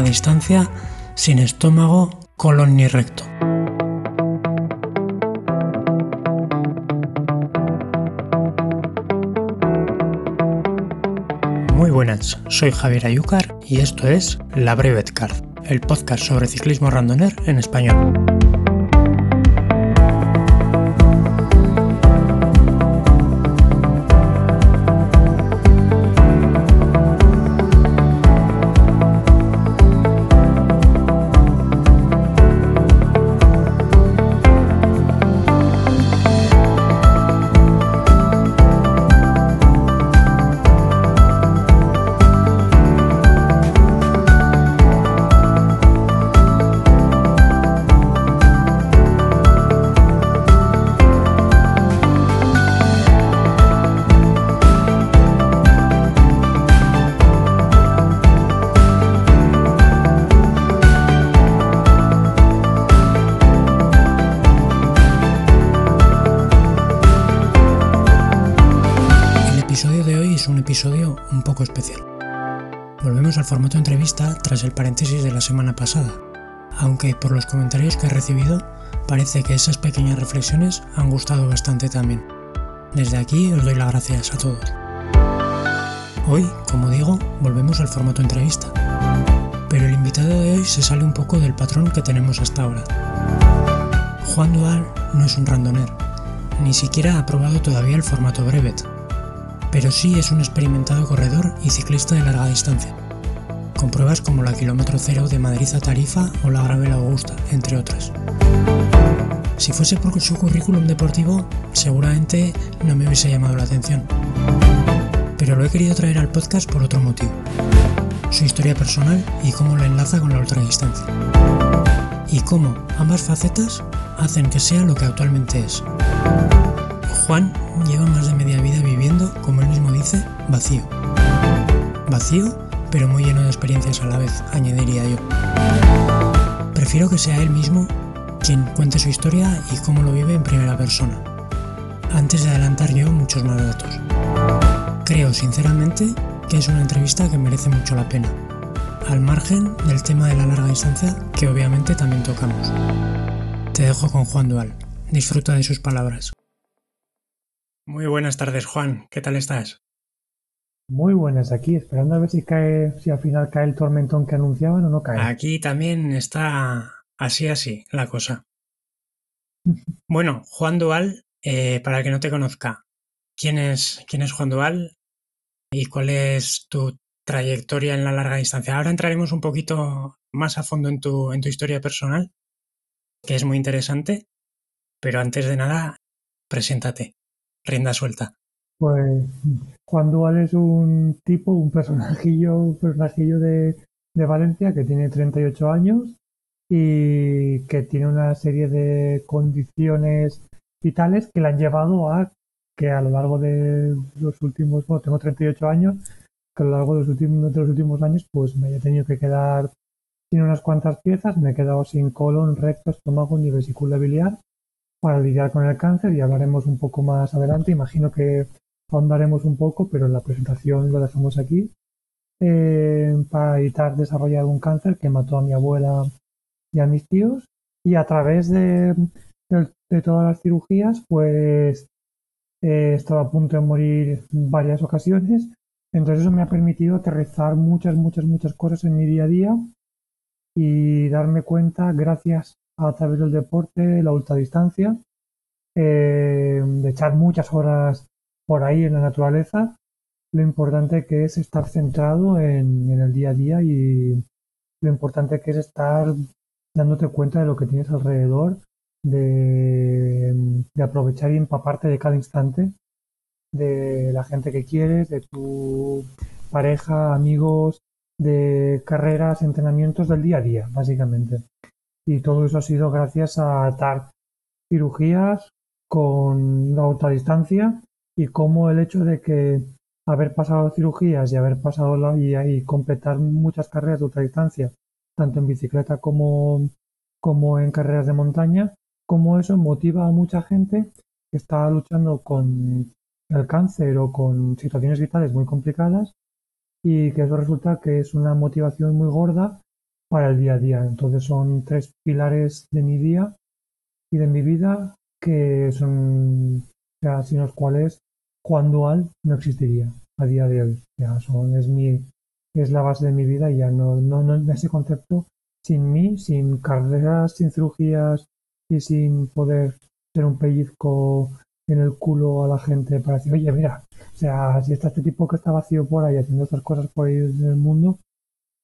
Larga distancia sin estómago, colon ni recto. Muy buenas, soy Javier Ayúcar y esto es La Brevet Card, el podcast sobre ciclismo randoner en español. Aunque por los comentarios que he recibido parece que esas pequeñas reflexiones han gustado bastante también. Desde aquí os doy las gracias a todos. Hoy, como digo, volvemos al formato entrevista, pero el invitado de hoy se sale un poco del patrón que tenemos hasta ahora. Juan Dual no es un randoner, ni siquiera ha probado todavía el formato brevet, pero sí es un experimentado corredor y ciclista de larga distancia, con pruebas como la kilómetro cero de Madrid a Tarifa o la Gravel Augusta, entre otras. Si fuese por su currículum deportivo, seguramente no me hubiese llamado la atención. Pero lo he querido traer al podcast por otro motivo. Su historia personal y cómo la enlaza con la ultradistancia. Y cómo ambas facetas hacen que sea lo que actualmente es. Juan lleva más de media vida viviendo, como él mismo dice, vacío. Vacío, pero muy lleno de experiencias a la vez, añadiría yo. Prefiero que sea él mismo quien cuente su historia y cómo lo vive en primera persona, antes de adelantar yo muchos más datos. Creo sinceramente que es una entrevista que merece mucho la pena, al margen del tema de la larga distancia que obviamente también tocamos. Te dejo con Juan Dual. Disfruta de sus palabras. Muy buenas tardes, Juan. ¿Qué tal estás? Muy buenas aquí, esperando a ver si cae, si al final cae el tormentón que anunciaban o no cae. Aquí también está así así la cosa. Bueno, Juan Dual, eh, para el que no te conozca, ¿quién es, ¿quién es Juan Dual y cuál es tu trayectoria en la larga distancia? Ahora entraremos un poquito más a fondo en tu, en tu historia personal, que es muy interesante, pero antes de nada, preséntate, rienda suelta. Pues Juan Dual es un tipo, un personajillo, un personajillo de, de Valencia que tiene 38 años y que tiene una serie de condiciones vitales que le han llevado a que a lo largo de los últimos, bueno, tengo 38 años, que a lo largo de los últimos, de los últimos años pues me he tenido que quedar sin unas cuantas piezas, me he quedado sin colon, recto, estómago ni vesícula biliar para lidiar con el cáncer y hablaremos un poco más adelante. Imagino que ahondaremos un poco, pero la presentación lo dejamos aquí. Eh, para evitar desarrollar un cáncer que mató a mi abuela y a mis tíos. Y a través de, todas las cirugías, pues he estado a punto de morir varias ocasiones. Entonces eso me ha permitido aterrizar muchas, muchas, muchas cosas en mi día a día y darme cuenta, gracias a través del deporte, la ultradistancia, eh, de echar muchas horas por ahí en la naturaleza, lo importante que es estar centrado en, el día a día y lo importante que es estar dándote cuenta de lo que tienes alrededor, de, aprovechar y empaparte de cada instante, de la gente que quieres, de tu pareja, amigos, de carreras, entrenamientos del día a día, básicamente. Y todo eso ha sido gracias a atar cirugías con la distancia y como el hecho de que haber pasado cirugías y haber pasado la, y, y completar muchas carreras de distancia tanto en bicicleta como, como en carreras de montaña, como eso motiva a mucha gente que está luchando con el cáncer o con situaciones vitales muy complicadas y que eso resulta que es una motivación muy gorda para el día a día. Entonces son tres pilares de mi día y de mi vida que son, sin los cuales Juan Dual no existiría a día de hoy. Ya son, es mi, es la base de mi vida y ya no, no, no ese concepto sin mí, sin carreras, sin cirugías y sin poder ser un pellizco en el culo a la gente para decir, oye, mira, o sea, si está este tipo que está vacío por ahí haciendo estas cosas por ahí en el mundo,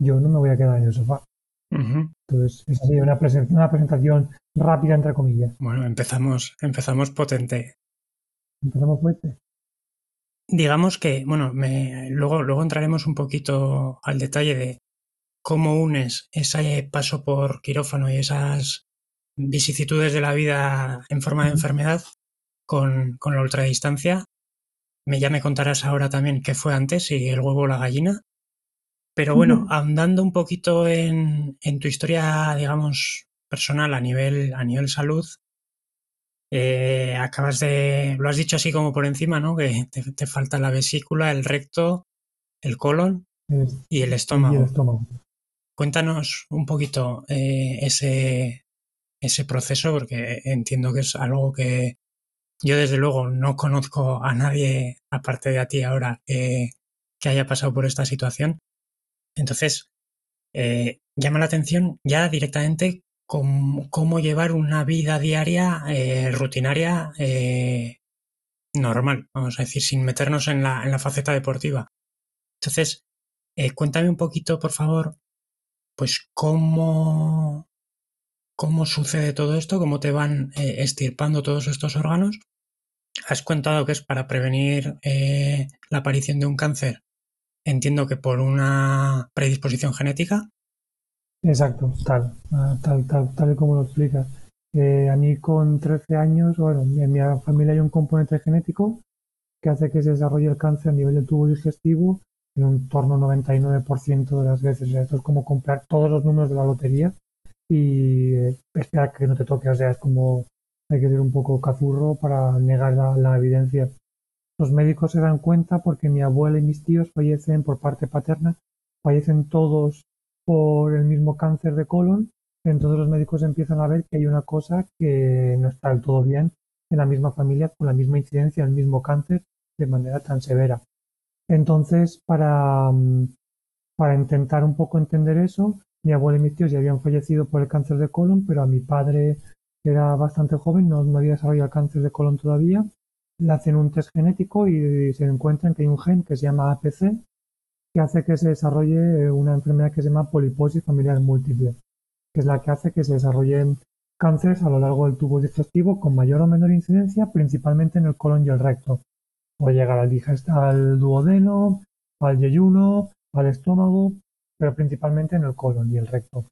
yo no me voy a quedar en el sofá. Entonces, es así, una, una presentación rápida, entre comillas. Bueno, empezamos, empezamos potente. Empezamos fuerte. Digamos que, bueno, me, luego, luego entraremos un poquito al detalle de cómo unes ese paso por quirófano y esas vicisitudes de la vida en forma de enfermedad con, con la ultradistancia. Me, ya me contarás ahora también qué fue antes, si el huevo o la gallina. Pero bueno, ahondando un poquito en, en, tu historia, digamos, personal a nivel, a nivel salud, eh, acabas de, lo has dicho así como por encima, ¿no? Que te, falta la vesícula, el recto, el colon y el estómago. Cuéntanos un poquito eh, ese, ese proceso, porque entiendo que es algo que yo desde luego no conozco a nadie, aparte de a ti ahora, que haya pasado por esta situación. Entonces, eh, llama la atención ya directamente cómo, llevar una vida diaria eh, rutinaria eh, normal, vamos a decir, sin meternos en la, en la faceta deportiva. Entonces, cuéntame un poquito, por favor, pues cómo, cómo sucede todo esto, cómo te van eh, estirpando todos estos órganos. Has contado que es para prevenir eh, la aparición de un cáncer. Entiendo que por una predisposición genética. Exacto, tal, ah, tal, tal, tal y como lo explicas. Eh, a mí con 13 años, bueno, en mi familia hay un componente genético que hace que se desarrolle el cáncer a nivel del tubo digestivo en un torno al 99% de las veces. esto es como comprar todos los números de la lotería y eh, esperar que no te toque. O sea, es como hay que ser un poco cazurro para negar la, evidencia. Los médicos se dan cuenta porque mi abuela y mis tíos fallecen por parte paterna, fallecen todos por el mismo cáncer de colon. Entonces los médicos empiezan a ver que hay una cosa que no está del todo bien en la misma familia con la misma incidencia, el mismo cáncer de manera tan severa. Entonces, para, mm, para intentar un poco entender eso, mi abuelo y mis tíos ya habían fallecido por el cáncer de colon, pero a mi padre era bastante joven, no, había desarrollado el cáncer de colon todavía. Le hacen un test genético y se encuentran que hay un gen que se llama APC que hace que se desarrolle una enfermedad que se llama poliposis familiar múltiple, que es la que hace que se desarrollen cánceres a lo largo del tubo digestivo con mayor o menor incidencia, principalmente en el colon y el recto. Puede llegar al, al duodeno, al yeyuno, al estómago, pero principalmente en el colon y el recto.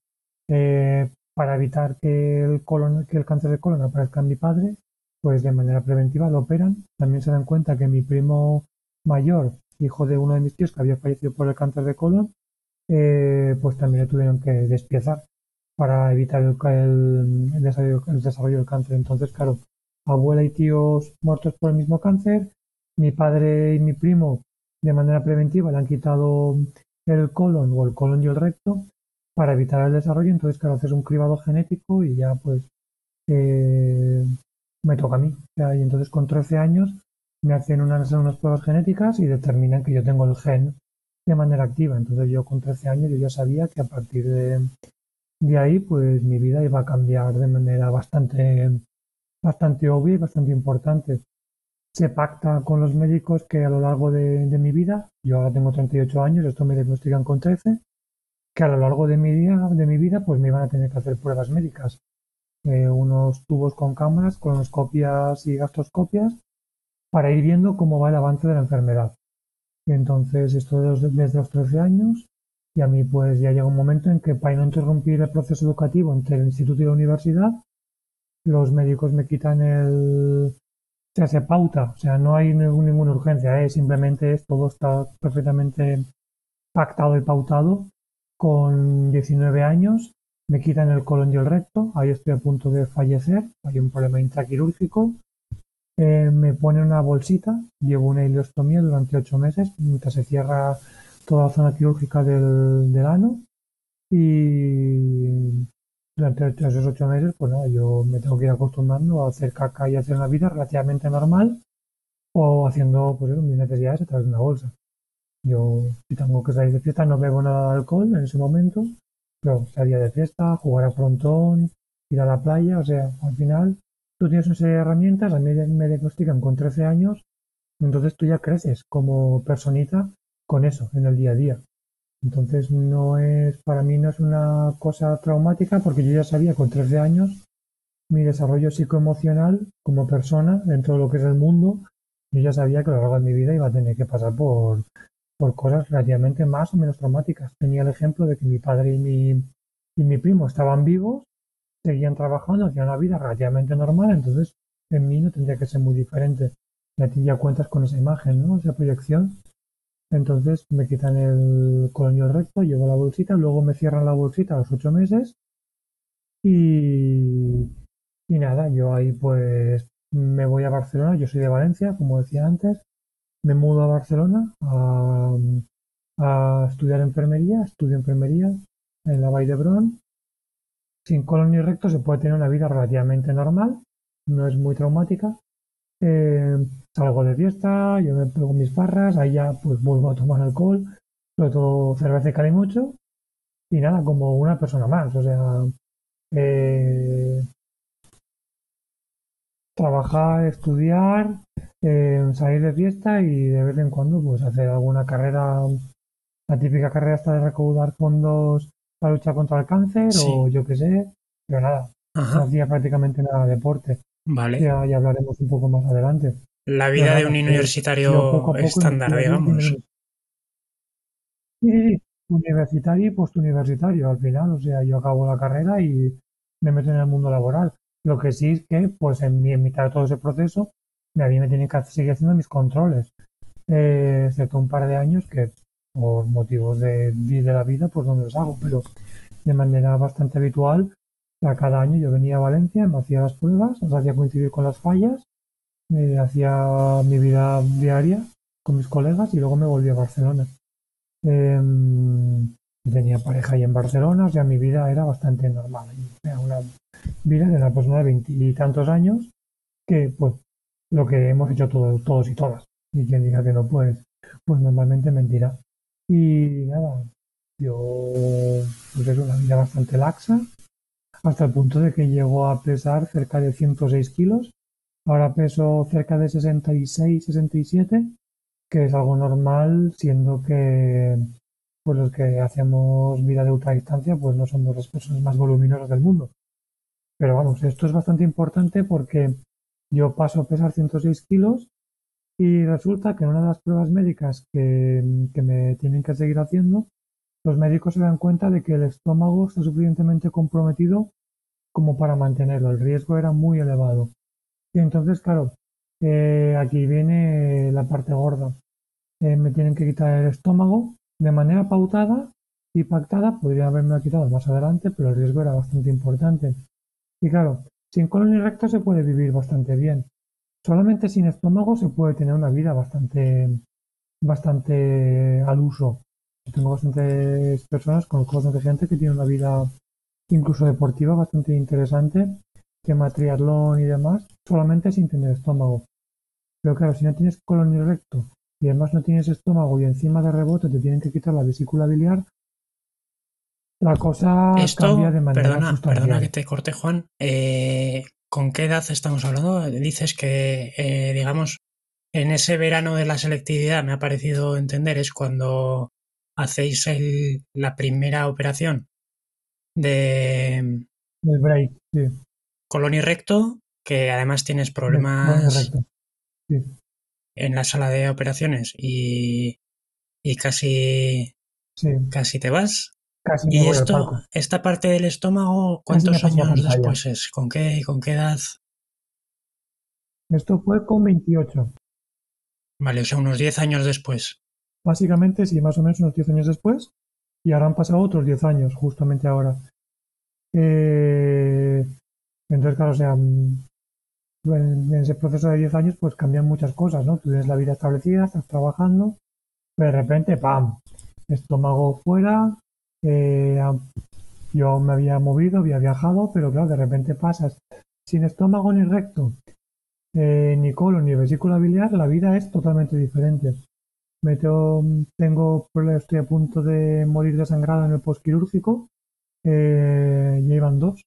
Eh, para evitar que el, colon, que el cáncer de colon aparezca en mi padre, pues de manera preventiva lo operan. También se dan cuenta que mi primo mayor, hijo de uno de mis tíos que había fallecido por el cáncer de colon, eh, pues también le tuvieron que despiezar para evitar el, desarrollo, el, desarrollo, del cáncer. Entonces, claro, abuela y tíos muertos por el mismo cáncer, mi padre y mi primo de manera preventiva le han quitado el colon o el colon y el recto para evitar el desarrollo. Entonces, claro, haces un cribado genético y ya pues eh, me toca a mí. y entonces con 13 años me hacen unas, unas pruebas genéticas y determinan que yo tengo el gen de manera activa. Entonces yo con 13 años yo ya sabía que a partir de, de ahí pues mi vida iba a cambiar de manera bastante, bastante obvia y bastante importante se pacta con los médicos que a lo largo de, mi vida, yo ahora tengo 38 años, esto me diagnostican con 13, que a lo largo de mi, día, de mi vida pues me iban a tener que hacer pruebas médicas. Eh, unos tubos con cámaras, colonoscopias y gastroscopias, para ir viendo cómo va el avance de la enfermedad. Y entonces, esto desde, desde los 13 años, Y a mí pues ya llega un momento en que para no interrumpir el proceso educativo entre el instituto y la universidad, los médicos me quitan el... Se hace pauta, o sea, no hay ninguna urgencia, ¿eh? simplemente es, todo está perfectamente pactado y pautado. Con 19 años me quitan el colon y el recto, ahí estoy a punto de fallecer, hay un problema intraquirúrgico, me pone una bolsita, llevo una ileostomía durante 8 meses, mientras se cierra toda la zona quirúrgica del, del ano y durante esos ocho meses, pues nada, yo me tengo que ir acostumbrando a hacer caca y hacer una vida relativamente normal o haciendo pues mis necesidades a través de una bolsa. Yo, si tengo que salir de fiesta, no bebo nada de alcohol en ese momento, pero salía de fiesta, jugar a frontón, ir a la playa, o sea, al final tú tienes una serie de herramientas, a mí me diagnostican con 13 años, entonces tú ya creces como personita con eso en el día a día. Entonces no es, para mí no es una cosa traumática porque yo ya sabía con 13 años mi desarrollo psicoemocional como persona dentro de lo que es el mundo, yo ya sabía que a lo largo de mi vida iba a tener que pasar por, por cosas relativamente más o menos traumáticas. Tenía el ejemplo de que mi padre y mi, y mi primo estaban vivos, seguían trabajando, hacían una vida relativamente normal, entonces en mí no tendría que ser muy diferente. Y a ti ya cuentas con esa imagen, ¿no? Esa proyección. Entonces me quitan el colonio recto, llevo la bolsita, luego me cierran la bolsita a los ocho meses y, y nada, yo ahí pues me voy a Barcelona, yo soy de Valencia, como decía antes, me mudo a Barcelona a, a estudiar enfermería, estudio enfermería en la Vall d'Hebron. Sin colon recto se puede tener una vida relativamente normal, no es muy traumática, eh, salgo de fiesta, yo me pego mis farras, ahí ya pues vuelvo a tomar alcohol, sobre todo cerveza y calimucho, y nada, como una persona más, o sea, eh, trabajar, estudiar, eh, salir de fiesta y de vez en cuando pues hacer alguna carrera, la típica carrera hasta de recaudar fondos para luchar contra el cáncer o yo qué sé, pero nada, no hacía prácticamente nada de deporte. Vale. Ya, hablaremos un poco más adelante. La vida de un universitario estándar, digamos. Sí, sí, universitario y postuniversitario al final. O sea, yo acabo la carrera y me meto en el mundo laboral. Lo que sí es que, pues en, mitad de todo ese proceso, a mí me tienen que seguir haciendo mis controles. Eh, excepto un par de años que, por motivos de, de la vida, pues me los hago, pero de manera bastante habitual cada año yo venía a Valencia, me hacía las pruebas, las hacía coincidir con las fallas, me hacía mi vida diaria con mis colegas y luego me volví a Barcelona. Em, tenía pareja ahí en Barcelona, o sea, mi vida era bastante normal. Era una vida de una persona de veintitantos años que, pues, lo que hemos hecho todos, todos y todas. Y quien diga que no, pues, pues normalmente mentirá. Y nada, yo, pues es una vida bastante laxa, hasta el punto de que llegó a pesar cerca de 106 kilos. Ahora peso cerca de 66, 67, que es algo normal, siendo que pues los que hacemos vida de ultradistancia pues no somos las personas más voluminosas del mundo. Pero vamos, esto es bastante importante porque yo paso a pesar 106 kilos y resulta que en una de las pruebas médicas que, me tienen que seguir haciendo, los médicos se dan cuenta de que el estómago está suficientemente comprometido como para mantenerlo. El riesgo era muy elevado. Y entonces, claro, eh, aquí viene la parte gorda. Eh, me tienen que quitar el estómago de manera pautada y pactada. Podría haberme quitado más adelante, pero el riesgo era bastante importante. Y claro, sin colon y recto se puede vivir bastante bien. Solamente sin estómago se puede tener una vida bastante, bastante al uso. Tengo bastantes personas, conozco bastante gente que tiene una vida incluso deportiva bastante interesante, tema triatlón y demás, solamente sin tener estómago. Pero claro, si no tienes colon y recto y además no tienes estómago y encima de rebote te tienen que quitar la vesícula biliar, la cosa cambia de manera perdona, Perdona que te corte, Juan. Eh, ¿Con qué edad estamos hablando? Dices que, eh, digamos, en ese verano de la selectividad, me ha parecido entender, es cuando hacéis la primera operación de del break, sí. colon y recto, que además tienes problemas en la sala de operaciones y, y casi Sí, casi te vas. Casi ¿Y esto, esta parte del estómago, cuántos años después es? ¿Con qué, con qué edad? Esto fue con 28. Vale, o sea, unos 10 años después. Básicamente, sí, más o menos unos 10 años después. Y ahora han pasado otros 10 años, justamente ahora. Eh, entonces, claro, o sea, en, en ese proceso de 10 años, pues cambian muchas cosas, ¿no? Tú tienes la vida establecida, estás trabajando, pero de repente, ¡pam! Estómago fuera. Eh, a- yo me había movido, había viajado, pero claro, de repente pasas sin estómago ni recto, eh, ni colon ni vesícula biliar, la vida es totalmente diferente. Me tengo, tengo, estoy a punto de morir desangrado en el postquirúrgico. Eh, llevan dos.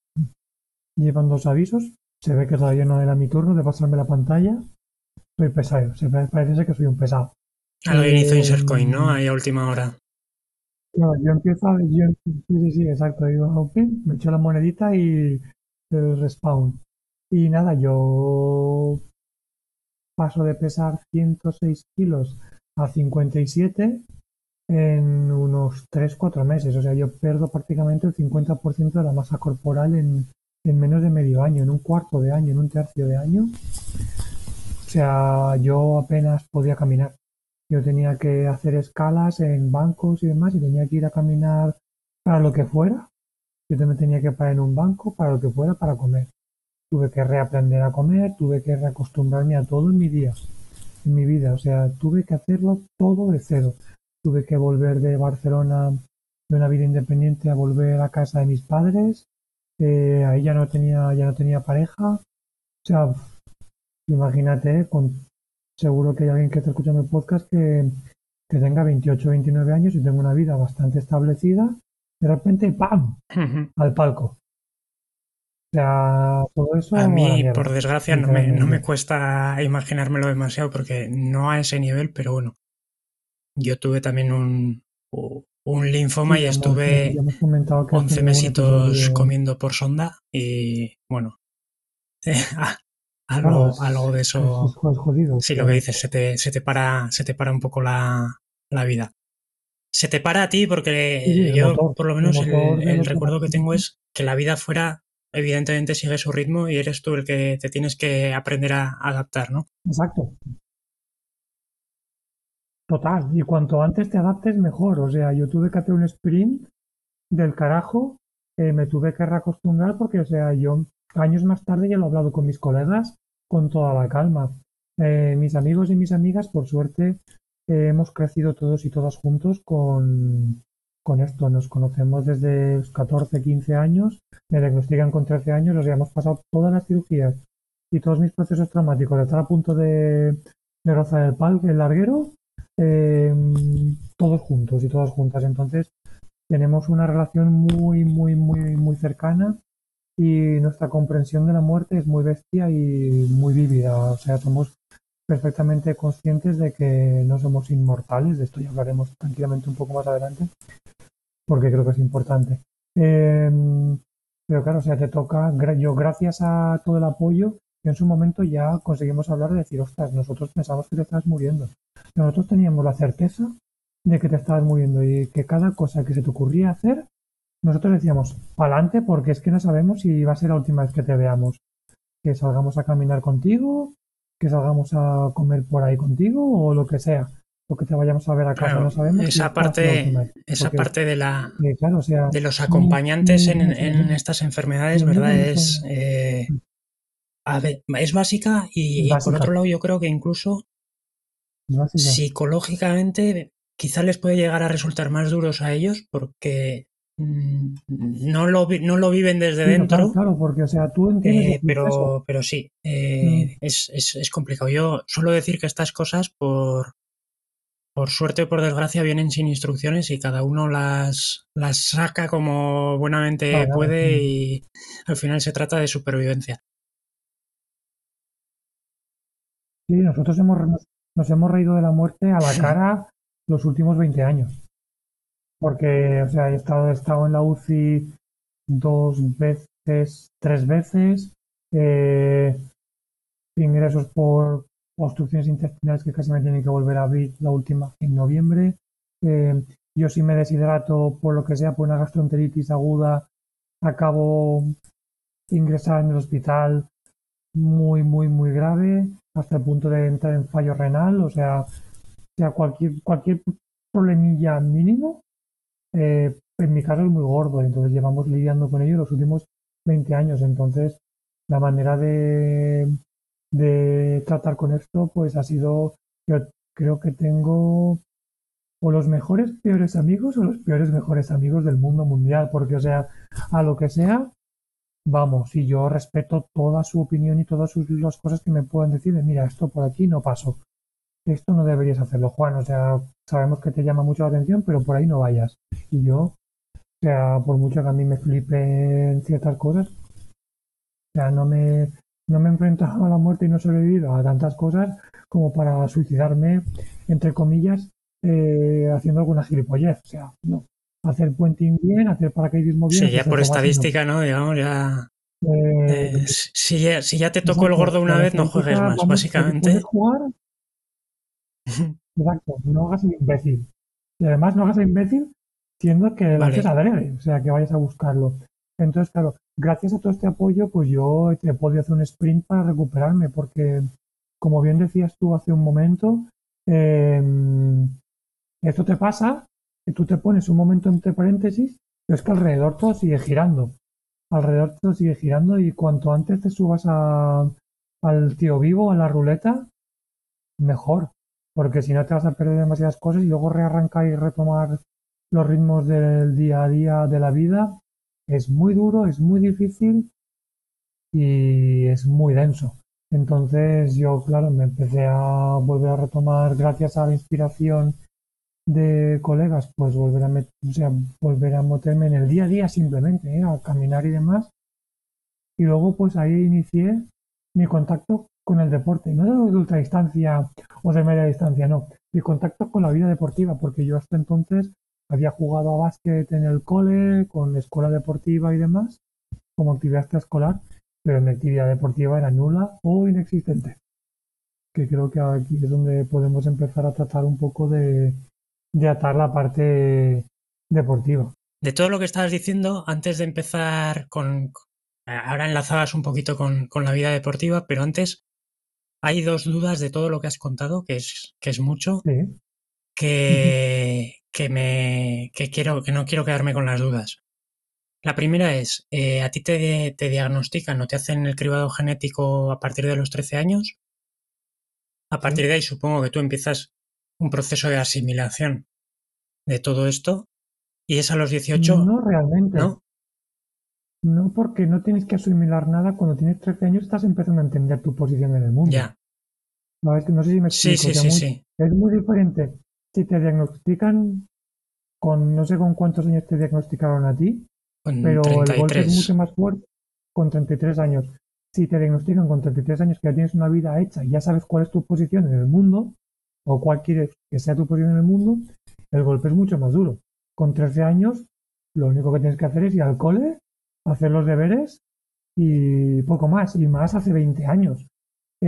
Llevan dos avisos. Se ve que todavía no era mi turno de pasarme la pantalla. Soy pesado. Se parece que soy un pesado. Alguien hizo Eh, insert coin, ¿no? Ahí a última hora. Claro, yo empiezo, a- yo, sí, sí, sí, exacto. Digo, me echo la monedita y el respawn. Y nada, yo paso de pesar 106 kilos a 57 en unos 3-4 meses. O sea, yo pierdo prácticamente el 50% de la masa corporal en, en menos de medio año, en un cuarto de año, en un tercio de año. O sea, yo apenas podía caminar. Yo tenía que hacer escalas en bancos y demás y tenía que ir a caminar para lo que fuera. Yo también tenía que parar en un banco para lo que fuera para comer. Tuve que reaprender a comer, tuve que reacostumbrarme a todo en mi día, en mi vida. O sea, tuve que hacerlo todo de cero. Tuve que volver de Barcelona de una vida independiente a volver a casa de mis padres. Eh, ahí ya no tenía, ya no tenía pareja. O sea, imagínate, con, seguro que hay alguien que está escuchando el podcast que, que tenga 28 o 29 años y tenga una vida bastante establecida. De repente, ¡pam! al palco. O sea, todo eso. A mí, por desgracia, no me, no me cuesta imaginármelo demasiado porque no a ese nivel, pero bueno. Yo tuve también un, un linfoma Sí, y hemos- estuve hemos que has 11 tenido un mesitos comiendo por sonda y bueno, a- Claro, algo, algo de es- eso. es jodido. Sí, lo que dices, se te, se te para, se te para un poco la, la vida. Se te para a ti porque Sí, yo, motor, por lo menos, el, motor recuerdo que tengo es que la vida fuera, evidentemente, sigue su ritmo y eres tú el que te tienes que aprender a adaptar, ¿no? Exacto. Total. Y cuanto antes te adaptes, mejor. O sea, yo tuve que hacer un sprint del carajo. eh, me tuve que reacostumbrar porque, o sea, yo años más tarde ya lo he hablado con mis colegas con toda la calma. Eh, mis amigos y mis amigas, por suerte, eh, hemos crecido todos y todas juntos con, con esto. Nos conocemos desde los 14, 15 años. Me diagnostican con 13 años. Sea, hemos pasado todas las cirugías y todos mis procesos traumáticos de estar a punto de, de rozar el pal, el larguero, eh, todos juntos y todas juntas. Entonces, tenemos una relación muy, muy, muy, muy cercana y nuestra comprensión de la muerte es muy bestia y muy vívida. O sea, somos perfectamente conscientes de que no somos inmortales. De esto ya hablaremos tranquilamente un poco más adelante, porque creo que es importante. Eh, pero claro, o sea, te toca, yo gracias a todo el apoyo, en su momento ya conseguimos hablar de decir, ostras, nosotros pensamos que te estás muriendo. Nosotros teníamos la certeza de que te estabas muriendo y que cada cosa que se te ocurría hacer, nosotros decíamos, pa'lante, porque es que no sabemos si va a ser la última vez que te veamos. Que salgamos a caminar contigo, que salgamos a comer por ahí contigo o lo que sea. O que te vayamos a ver a casa, Claro, no sabemos. esa parte, vez. esa parte de la, eh, claro, o sea, de los acompañantes en, en estas enfermedades, ¿verdad? Es, eh, a ver, es básica y, por otro lado yo creo que incluso básica. psicológicamente quizá les puede llegar a resultar más duros a ellos porque no lo, vi- no lo viven desde Sí, dentro. claro, porque, o sea, tú entiendes Eh, pero, pero sí, eh, Mm. es, es- es complicado. Yo suelo decir que estas cosas, por, por suerte o por desgracia, vienen sin instrucciones y cada uno las, las saca como buenamente puede mm. y al final se trata de supervivencia. Sí, nosotros hemos, nos, nos hemos reído de la muerte a la cara los últimos 20 años. Porque, o sea, he estado, he estado en la UCI dos veces, tres veces, eh, ingresos por obstrucciones intestinales que casi me tienen que volver a abrir la última en noviembre. eh, Yo si me deshidrato por lo que sea, por una gastroenteritis aguda, acabo ingresar en el hospital muy, muy, muy grave, hasta el punto de entrar en fallo renal, o sea, sea cualquier, cualquier problemilla mínimo, eh, en mi caso es muy gordo, entonces llevamos lidiando con ello los últimos 20 años, entonces la manera de, de tratar con esto, pues ha sido, yo creo que tengo o los mejores peores amigos o los peores mejores amigos del mundo mundial, porque o sea, a lo que sea, vamos, y yo respeto toda su opinión y todas sus, las cosas que me puedan decir, mira, esto por aquí no paso, esto no deberías hacerlo, Juan, o sea, sabemos que te llama mucho la atención, pero por ahí no vayas. Y yo, o sea, por mucho que a mí me flipen ciertas cosas, o sea, no me, no me he enfrentado a la muerte y no he sobrevivido a tantas cosas como para suicidarme, entre comillas, eh, haciendo alguna gilipollez. O sea, no. Hacer puenting bien, hacer paracaidismo bien. Sí, ya por estadística, ¿no? Digamos, ya. Eh, eh, si, ya, si, ya, te tocó el gordo una vez, no juegues más, básicamente. Jugar, exacto, no hagas el imbécil. Y además no hagas el imbécil siendo que lo haces adrede, o sea, que vayas a buscarlo. Entonces, claro, gracias a todo este apoyo, pues yo he podido hacer un sprint para recuperarme, porque, como bien decías tú hace un momento, eh, esto te pasa, que tú te pones un momento entre paréntesis, pero es que alrededor todo sigue girando. Alrededor todo sigue girando y cuanto antes te subas a, al tío vivo, a la ruleta, mejor. Porque si no te vas a perder demasiadas cosas y luego rearrancar y retomar los ritmos del día a día de la vida es muy duro, es muy difícil y es muy denso. Entonces yo, claro, me empecé a volver a retomar gracias a la inspiración de colegas, pues volver a, o sea, volver a meterme en el día a día simplemente, ¿eh? a caminar y demás. Y luego pues ahí inicié mi contacto con el deporte, no de ultra distancia o de media distancia, no, mi contacto con la vida deportiva, porque yo hasta entonces había jugado a básquet en el cole, con escuela deportiva y demás, como actividad escolar, pero mi actividad deportiva era nula o inexistente. Que creo que aquí es donde podemos empezar a tratar un poco de, de atar la parte deportiva. De todo lo que estabas diciendo, antes de empezar con... Ahora enlazabas un poquito con, con la vida deportiva, pero antes hay dos dudas de todo lo que has contado, que es, que es mucho, que, que, me, que, quiero, que no quiero quedarme con las dudas. La primera es, eh, ¿a ti te, te diagnostican o te hacen el cribado genético a partir de los 13 años? A partir de ahí supongo que tú empiezas un proceso de asimilación de todo esto y es a los 18. No realmente. ¿no? No, porque no tienes que asimilar nada. Cuando tienes 13 años estás empezando a entender tu posición en el mundo. Ya. No, no sé si me explico. Sí, sí, sí, Es muy diferente si te diagnostican con, no sé con cuántos años te diagnosticaron a ti, pero el golpe es mucho más fuerte con 33 años. Si te diagnostican con 33 años que ya tienes una vida hecha y ya sabes cuál es tu posición en el mundo, o cuál quieres que sea tu posición en el mundo, el golpe es mucho más duro. Con 13 años, lo único que tienes que hacer es ir al cole, hacer los deberes y poco más. Y más hace 20 años. 25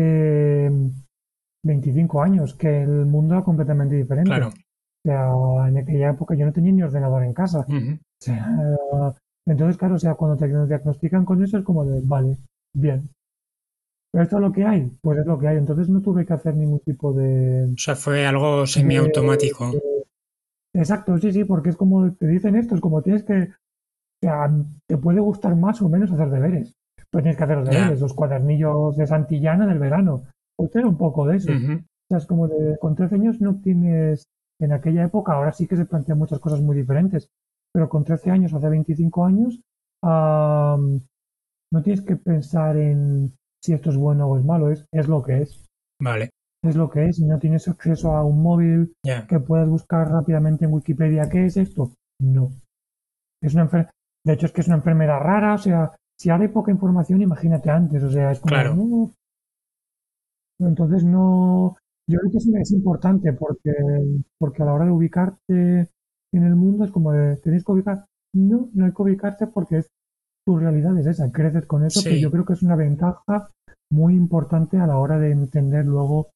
eh, años, que el mundo era completamente diferente. Claro. O sea, en aquella época yo no tenía ni ordenador en casa. entonces, claro, o sea, cuando te diagnostican con eso es como de, vale, bien, ¿Pero esto es lo que hay? Pues es lo que hay. Entonces no tuve que hacer ningún tipo de... O sea, fue algo semiautomático. Exacto, sí, sí, porque es como te dicen esto, es como tienes que... O sea, te puede gustar más o menos hacer deberes. Pero tienes que hacer los deberes, los cuadernillos de Santillana del verano. Pues un poco de eso. O sea, es como de... Con 13 años no tienes... En aquella época, ahora sí que se plantean muchas cosas muy diferentes. Pero con 13 años, hace 25 años, no tienes que pensar en si esto es bueno o es malo, es, es lo que es. Vale. Es lo que es. y no tienes acceso a un móvil que puedas buscar rápidamente en Wikipedia qué es esto, no. Es una De hecho, es que es una enfermedad rara, o sea, si ahora hay poca información, imagínate antes, o sea, es como... Claro. Entonces no... Yo creo que es, importante porque, porque a la hora de ubicarte en el mundo es como de, ¿tenéis que ubicar? No, no hay que ubicarte porque es tu realidad es esa, creces con eso, que yo creo que es una ventaja muy importante a la hora de entender luego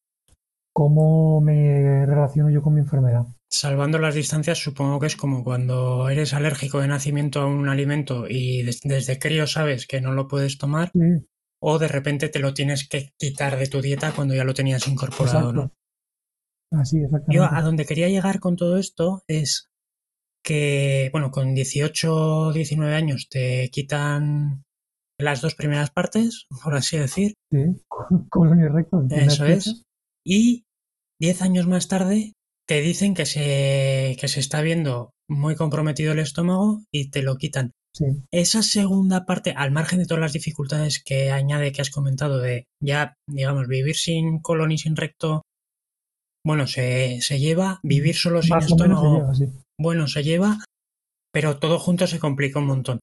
cómo me relaciono yo con mi enfermedad. Salvando las distancias, supongo que es como cuando eres alérgico de nacimiento a un alimento y desde crío sabes que no lo puedes tomar, o de repente te lo tienes que quitar de tu dieta cuando ya lo tenías incorporado, ¿no? Así, exactamente. Yo a donde quería llegar con todo esto es que, bueno, con 18 19 años te quitan las dos primeras partes, por así decir. Sí, colon y recto. Eso es. Y 10 años más tarde te dicen que se, que se está viendo muy comprometido el estómago y te lo quitan. Sí. Esa segunda parte, al margen de todas las dificultades que añade que has comentado de ya, digamos, vivir sin colon y sin recto, bueno, se, se lleva, vivir solo sin estómago, bueno, se lleva, pero todo junto se complica un montón.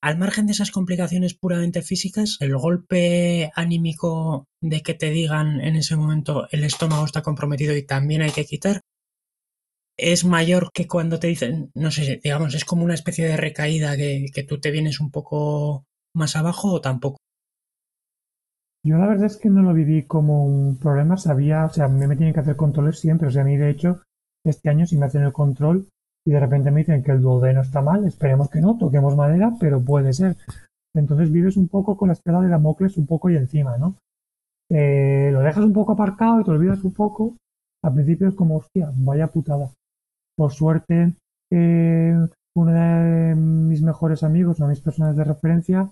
Al margen de esas complicaciones puramente físicas, el golpe anímico de que te digan en ese momento el estómago está comprometido y también hay que quitar, es mayor que cuando te dicen, no sé, digamos, es como una especie de recaída que, que tú te vienes un poco más abajo o tampoco. Yo la verdad es que no lo viví como un problema, sabía, o sea, a mí me tienen que hacer controles siempre, o sea, a mí de hecho este año sí me hacen el control y de repente me dicen que el duodeno está mal, esperemos que no, toquemos madera, pero puede ser. Entonces vives un poco con la escala de Damocles un poco y encima, ¿no? Eh, lo dejas un poco aparcado y te olvidas un poco. Al principio es como, hostia, vaya putada. Por suerte, eh, uno de mis mejores amigos, una de mis personas de referencia,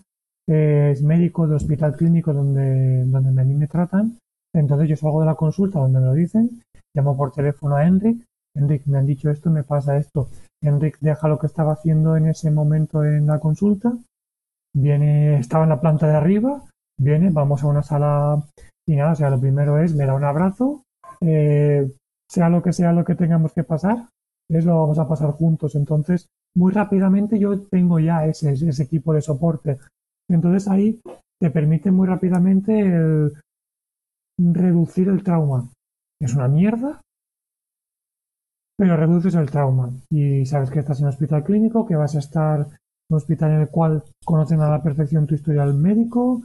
es médico de hospital clínico donde, donde a mí me tratan. Entonces yo salgo de la consulta donde me lo dicen, llamo por teléfono a Enric Enric, me han dicho esto, me pasa esto. Enric deja lo que estaba haciendo en ese momento en la consulta, viene, estaba en la planta de arriba, viene, vamos a una sala y nada, o sea, lo primero es, me da un abrazo, eh, sea lo que sea lo que tengamos que pasar, es lo vamos a pasar juntos. Entonces, muy rápidamente yo tengo ya ese, ese equipo de soporte. Entonces ahí te permite muy rápidamente reducir el trauma. Es una mierda, pero reduces el trauma y sabes que estás en un hospital clínico, que vas a estar en un hospital en el cual conocen a la perfección tu historial médico,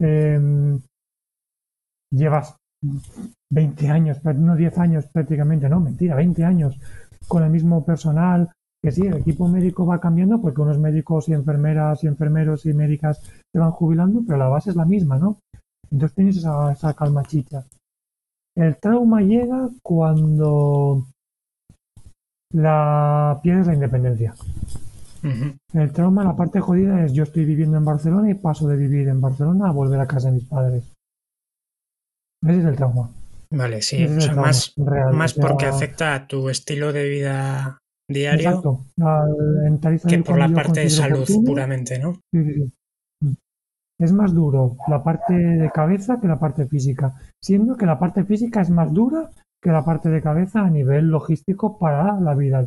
em, llevas 20 años, no 10 años prácticamente, no, mentira, 20 años con el mismo personal, que sí, el equipo médico va cambiando porque unos médicos y enfermeras y enfermeros y médicas se van jubilando, pero la base es la misma, ¿no? Entonces tienes esa, esa calma chicha. El trauma llega cuando la pierdes la independencia. El trauma, la parte jodida es yo estoy viviendo en Barcelona y paso de vivir en Barcelona a volver a casa de mis padres. Ese es el trauma. Vale, sí, más, más porque afecta a tu estilo de vida diario Exacto. que por la parte de salud puramente, ¿no? Sí, sí, sí. Es más duro la parte de cabeza que la parte física, siendo que la parte física es más dura que la parte de cabeza a nivel logístico para la vida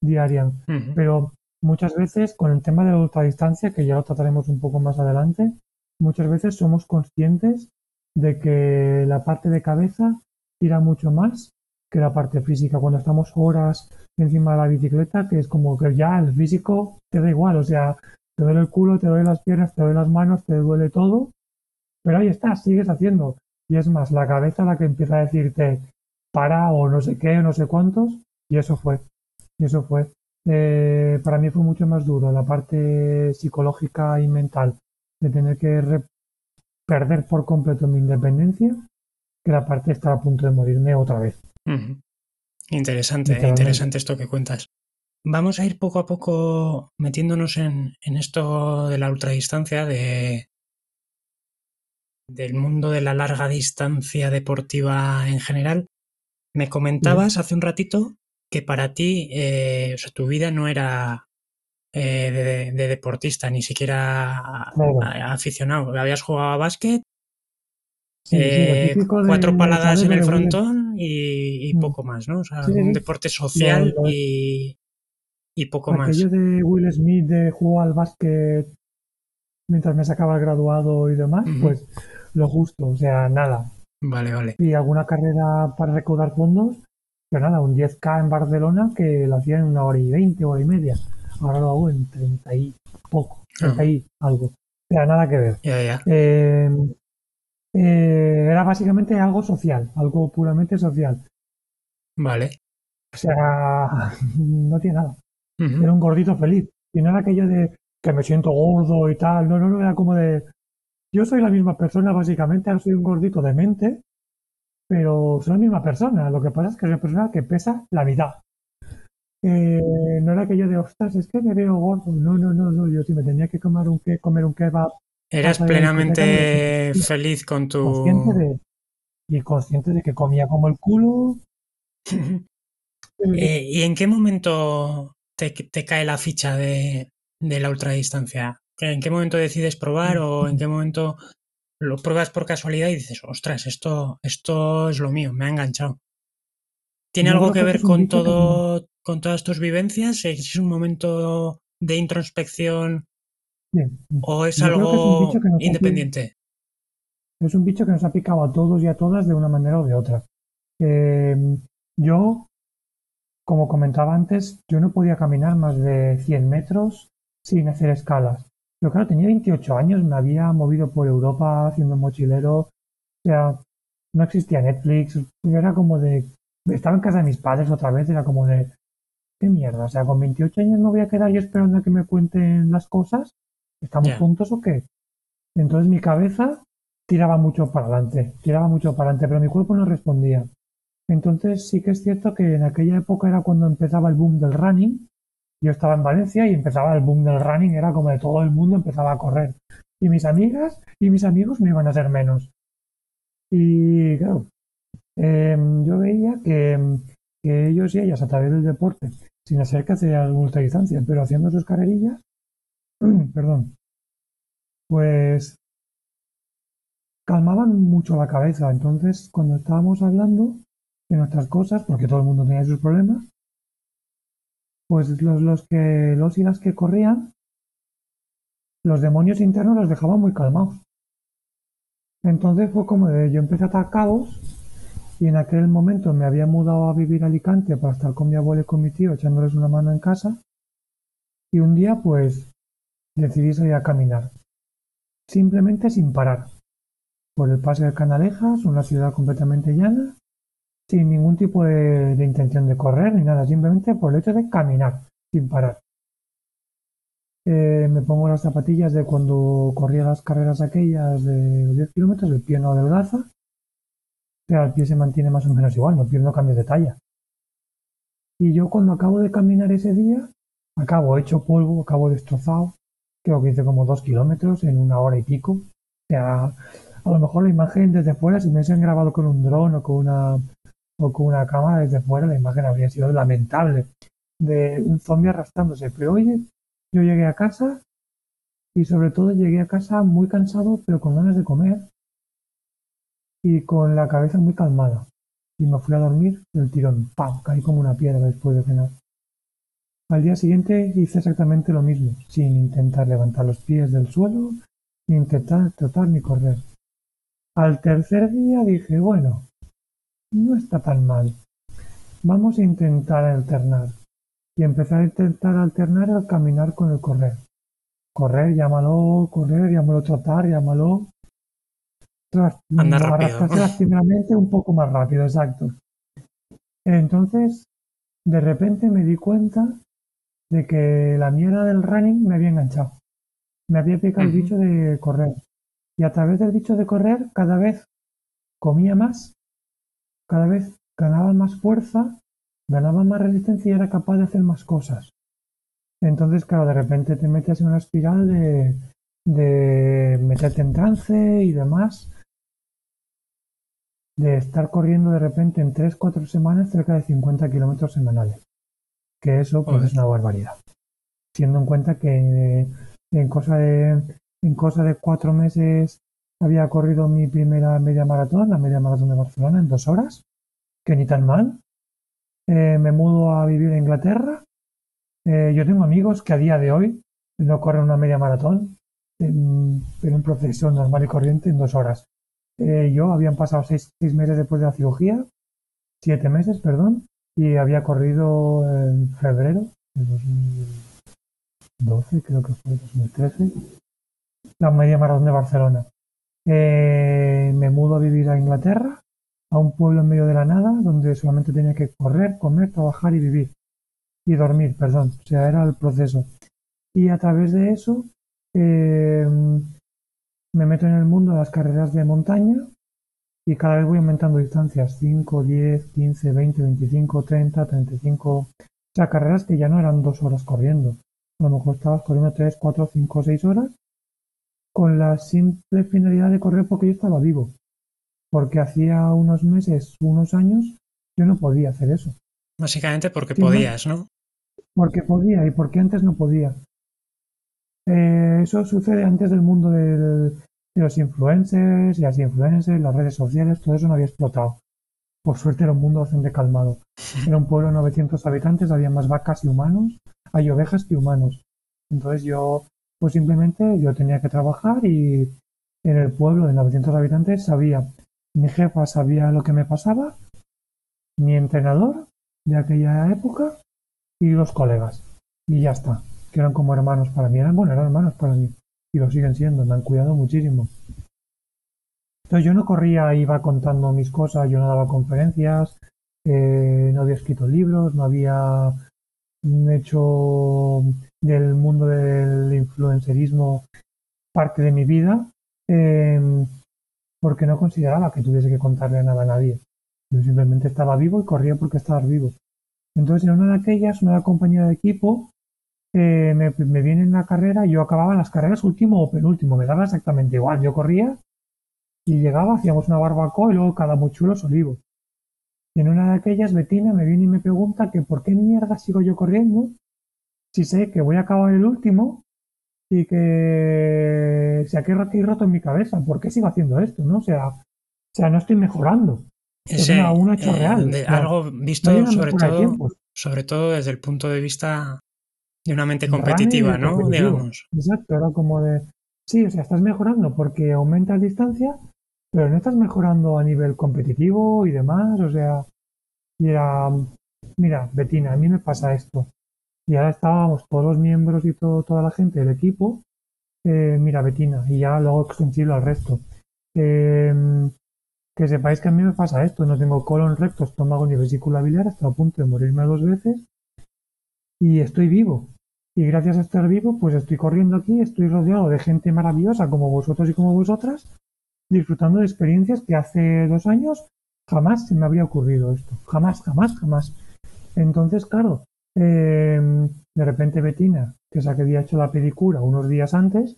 diaria. Pero muchas veces con el tema de la ultradistancia, que ya lo trataremos un poco más adelante, muchas veces somos conscientes de que la parte de cabeza tira mucho más que la parte física. Cuando estamos horas encima de la bicicleta, que es como que ya el físico te da igual, o sea, te duele el culo, te duele las piernas, te duele las manos, te duele todo, pero ahí estás, sigues haciendo. Y es más, la cabeza la que empieza a decirte, para o no sé qué o no sé cuántos y eso fue y eso fue. Eh, para mí fue mucho más duro la parte psicológica y mental de tener que perder por completo mi independencia que la parte de estar a punto de morirme otra vez. Interesante interesante esto que cuentas. Vamos a ir poco a poco metiéndonos en, en esto de la ultradistancia de del mundo de la larga distancia deportiva en general me comentabas hace un ratito que para ti, eh, o sea, tu vida no era eh, de, deportista, ni siquiera aficionado. Habías jugado a básquet, eh, cuatro paladas en el frontón y, mm. poco más, ¿no? O sea, un deporte social y, y, poco más. Aquello de Will Smith de jugar al básquet mientras me sacaba el graduado y demás, pues lo justo, o sea, nada. Vale, vale. Y alguna carrera para recaudar fondos, pero nada, un 10K en Barcelona que lo hacía en una hora y veinte, hora y media. Ahora lo hago en 30 y poco, 30 y algo. O sea, nada que ver. Ya, ya. Eh, eh, era básicamente algo social, algo puramente social. Vale. O sea, no tiene nada. Era un gordito feliz. Y no era aquello de que me siento gordo y tal. No, no, no, era como de. Yo soy la misma persona, básicamente. Ahora soy un gordito de mente, pero soy la misma persona. Lo que pasa es que soy una persona que pesa la mitad. Eh, no era aquello de, ostras, es que me veo gordo. No, no, no, no. Yo si me tenía que comer un, que, comer un kebab. Eras plenamente feliz con tu. Consciente de, y consciente de que comía como el culo. Eh, ¿Y en qué momento te, te cae la ficha de, de, la ultradistancia? ¿En qué momento decides probar o en qué momento lo pruebas por casualidad y dices, ostras, esto, esto es lo mío, me ha enganchado? ¿Tiene algo que ver con todo, con todas tus vivencias? ¿Es un momento de introspección o es algo independiente? es un bicho que nos ha picado a todos y a todas de una manera o de otra. Eh, yo, como comentaba antes, yo no podía caminar más de 100 metros sin hacer escalas. Yo, claro, tenía 28 años, me había movido por Europa haciendo mochilero. O sea, no existía Netflix. Era como de. Estaba en casa de mis padres otra vez, era como de. ¿Qué mierda? O sea, con 28 años no voy a quedar yo esperando a que me cuenten las cosas. ¿Estamos juntos o qué? Entonces mi cabeza tiraba mucho para adelante, tiraba mucho para adelante, pero mi cuerpo no respondía. Entonces sí que es cierto que en aquella época era cuando empezaba el boom del running. Yo estaba en Valencia y empezaba el boom del running, era como de todo el mundo empezaba a correr. Y mis amigas y mis amigos no iban a ser menos. Y claro, em, yo veía que, ellos y ellas a través del deporte, sin hacer que hacían ultradistancia, pero haciendo sus carrerillas, perdón, pues calmaban mucho la cabeza. Entonces, cuando estábamos hablando de nuestras cosas, porque todo el mundo tenía sus problemas, pues los, los que los y las que corrían, los demonios internos los dejaban muy calmados. Entonces fue como de, yo empecé a caos y en aquel momento me había mudado a vivir a Alicante para estar con mi abuelo y con mi tío echándoles una mano en casa y un día pues decidí salir a caminar, simplemente sin parar por el paso de Canalejas, una ciudad completamente llana, sin ningún tipo de, intención de correr ni nada, simplemente por el hecho de caminar sin parar. Eh, me pongo las zapatillas de cuando corría las carreras aquellas de 10 kilómetros, el pie no adelgaza, pero el pie se mantiene más o menos igual, no, el pie no cambia de talla. Y yo cuando acabo de caminar ese día, acabo hecho polvo, acabo destrozado, creo que hice como dos kilómetros en una hora y pico. O sea, a lo mejor la imagen desde fuera, si me hubiesen grabado con un dron o con una o con una cámara desde fuera, la imagen habría sido lamentable de un zombie arrastrándose. Pero oye, yo llegué a casa y sobre todo llegué a casa muy cansado, pero con ganas de comer y con la cabeza muy calmada. Y me fui a dormir del tirón. ¡Pam! Caí como una piedra después de cenar. Al día siguiente hice exactamente lo mismo, sin intentar levantar los pies del suelo, ni intentar trotar ni correr. Al tercer día dije, bueno, no está tan mal. Vamos a intentar alternar. Y empecé a intentar alternar al caminar con el correr. Correr, llámalo correr, llámalo trotar, llámalo. Tras, Anda rápido. un poco más rápido, exacto. Entonces, de repente me di cuenta de que la mierda del running me había enganchado. Me había picado el bicho de correr y a través del dicho de correr cada vez comía más, cada vez ganaba más fuerza, ganaba más resistencia y era capaz de hacer más cosas. Entonces, claro, de repente te metes en una espiral de, de meterte en trance y demás, de estar corriendo de repente en 3-4 semanas cerca de 50 kilómetros semanales. Que eso pues es una barbaridad. Teniendo en cuenta que en cosa de en cosa de cuatro meses había corrido mi primera media maratón, la media maratón de Barcelona, en dos horas, que ni tan mal. Eh, me mudo a vivir a Inglaterra. Eh, yo tengo amigos que a día de hoy no corren una media maratón en, un proceso normal y corriente en dos horas. Eh, yo habían pasado seis, seis, meses después de la cirugía, siete meses, perdón, y había corrido en febrero de 2012, creo que fue 2013, la media maratón de Barcelona. Eh, me mudo a vivir a Inglaterra a un pueblo en medio de la nada donde solamente tenía que correr, comer, trabajar y vivir. Y dormir, perdón. O sea, era el proceso. Y a través de eso eh, me meto en el mundo de las carreras de montaña y cada vez voy aumentando distancias. 5, 10, 15, 20, 25, 30, 35. O sea, carreras que ya no eran dos horas corriendo. A lo mejor estabas corriendo 3, 4, 5, 6 horas con la simple finalidad de correr porque yo estaba vivo porque hacía unos meses, unos años, yo no podía hacer eso. Básicamente porque podías, ¿no? Porque podía y porque antes no podía. Eh, eso sucede antes del mundo de los influencers y las influencers, las redes sociales, todo eso no había explotado. Por suerte era un mundo bastante calmado. Era un pueblo de 900 habitantes, había más vacas y humanos, hay ovejas que humanos. Entonces yo, pues simplemente yo tenía que trabajar y en el pueblo de 900 habitantes sabía mi jefa sabía lo que me pasaba, mi entrenador de aquella época y los colegas. Y ya está, que eran como hermanos para mí. Eran, bueno, eran hermanos para mí. Y lo siguen siendo, me han cuidado muchísimo. Entonces yo no corría, iba contando mis cosas, yo no daba conferencias, eh, no había escrito libros, no había hecho del mundo del influencerismo parte de mi vida. Eh, porque no consideraba que tuviese que contarle nada a nadie. Yo simplemente estaba vivo y corría porque estaba vivo. Entonces, en una de aquellas, una compañía de equipo eh, me, viene en la carrera, yo acababa las carreras último o penúltimo, me daba exactamente igual. Yo corría y llegaba, hacíamos una barbacoa y luego cada muchulos olivo. Y en una de aquellas, Betina me viene y me pregunta que por qué mierda sigo yo corriendo si sé que voy a acabar el último y que se ha aquí roto en mi cabeza. ¿Por qué sigo haciendo esto? ¿no? O sea, o sea no estoy mejorando. es un hecho eh, real. algo visto sobre todo, sobre todo desde el punto de vista de una mente competitiva, ¿no? Digamos. Exacto, era como de, sí, o sea, estás mejorando porque aumentas distancia, pero no estás mejorando a nivel competitivo y demás, o sea, y era, mira, Betina, a mí me pasa esto. Y ahora estábamos todos los miembros y todo, toda la gente del equipo, eh, mira, Betina, y ya luego extensible al resto. Em, que sepáis que a mí me pasa esto, no tengo colon recto, estómago ni vesícula biliar, estoy a punto de morirme dos veces y estoy vivo. Y gracias a estar vivo, pues estoy corriendo aquí, estoy rodeado de gente maravillosa como vosotros y como vosotras, disfrutando de experiencias que hace dos años jamás se me habría ocurrido esto. Jamás, jamás, jamás. Entonces, claro, Em, de repente Betina, que que había hecho la pedicura unos días antes,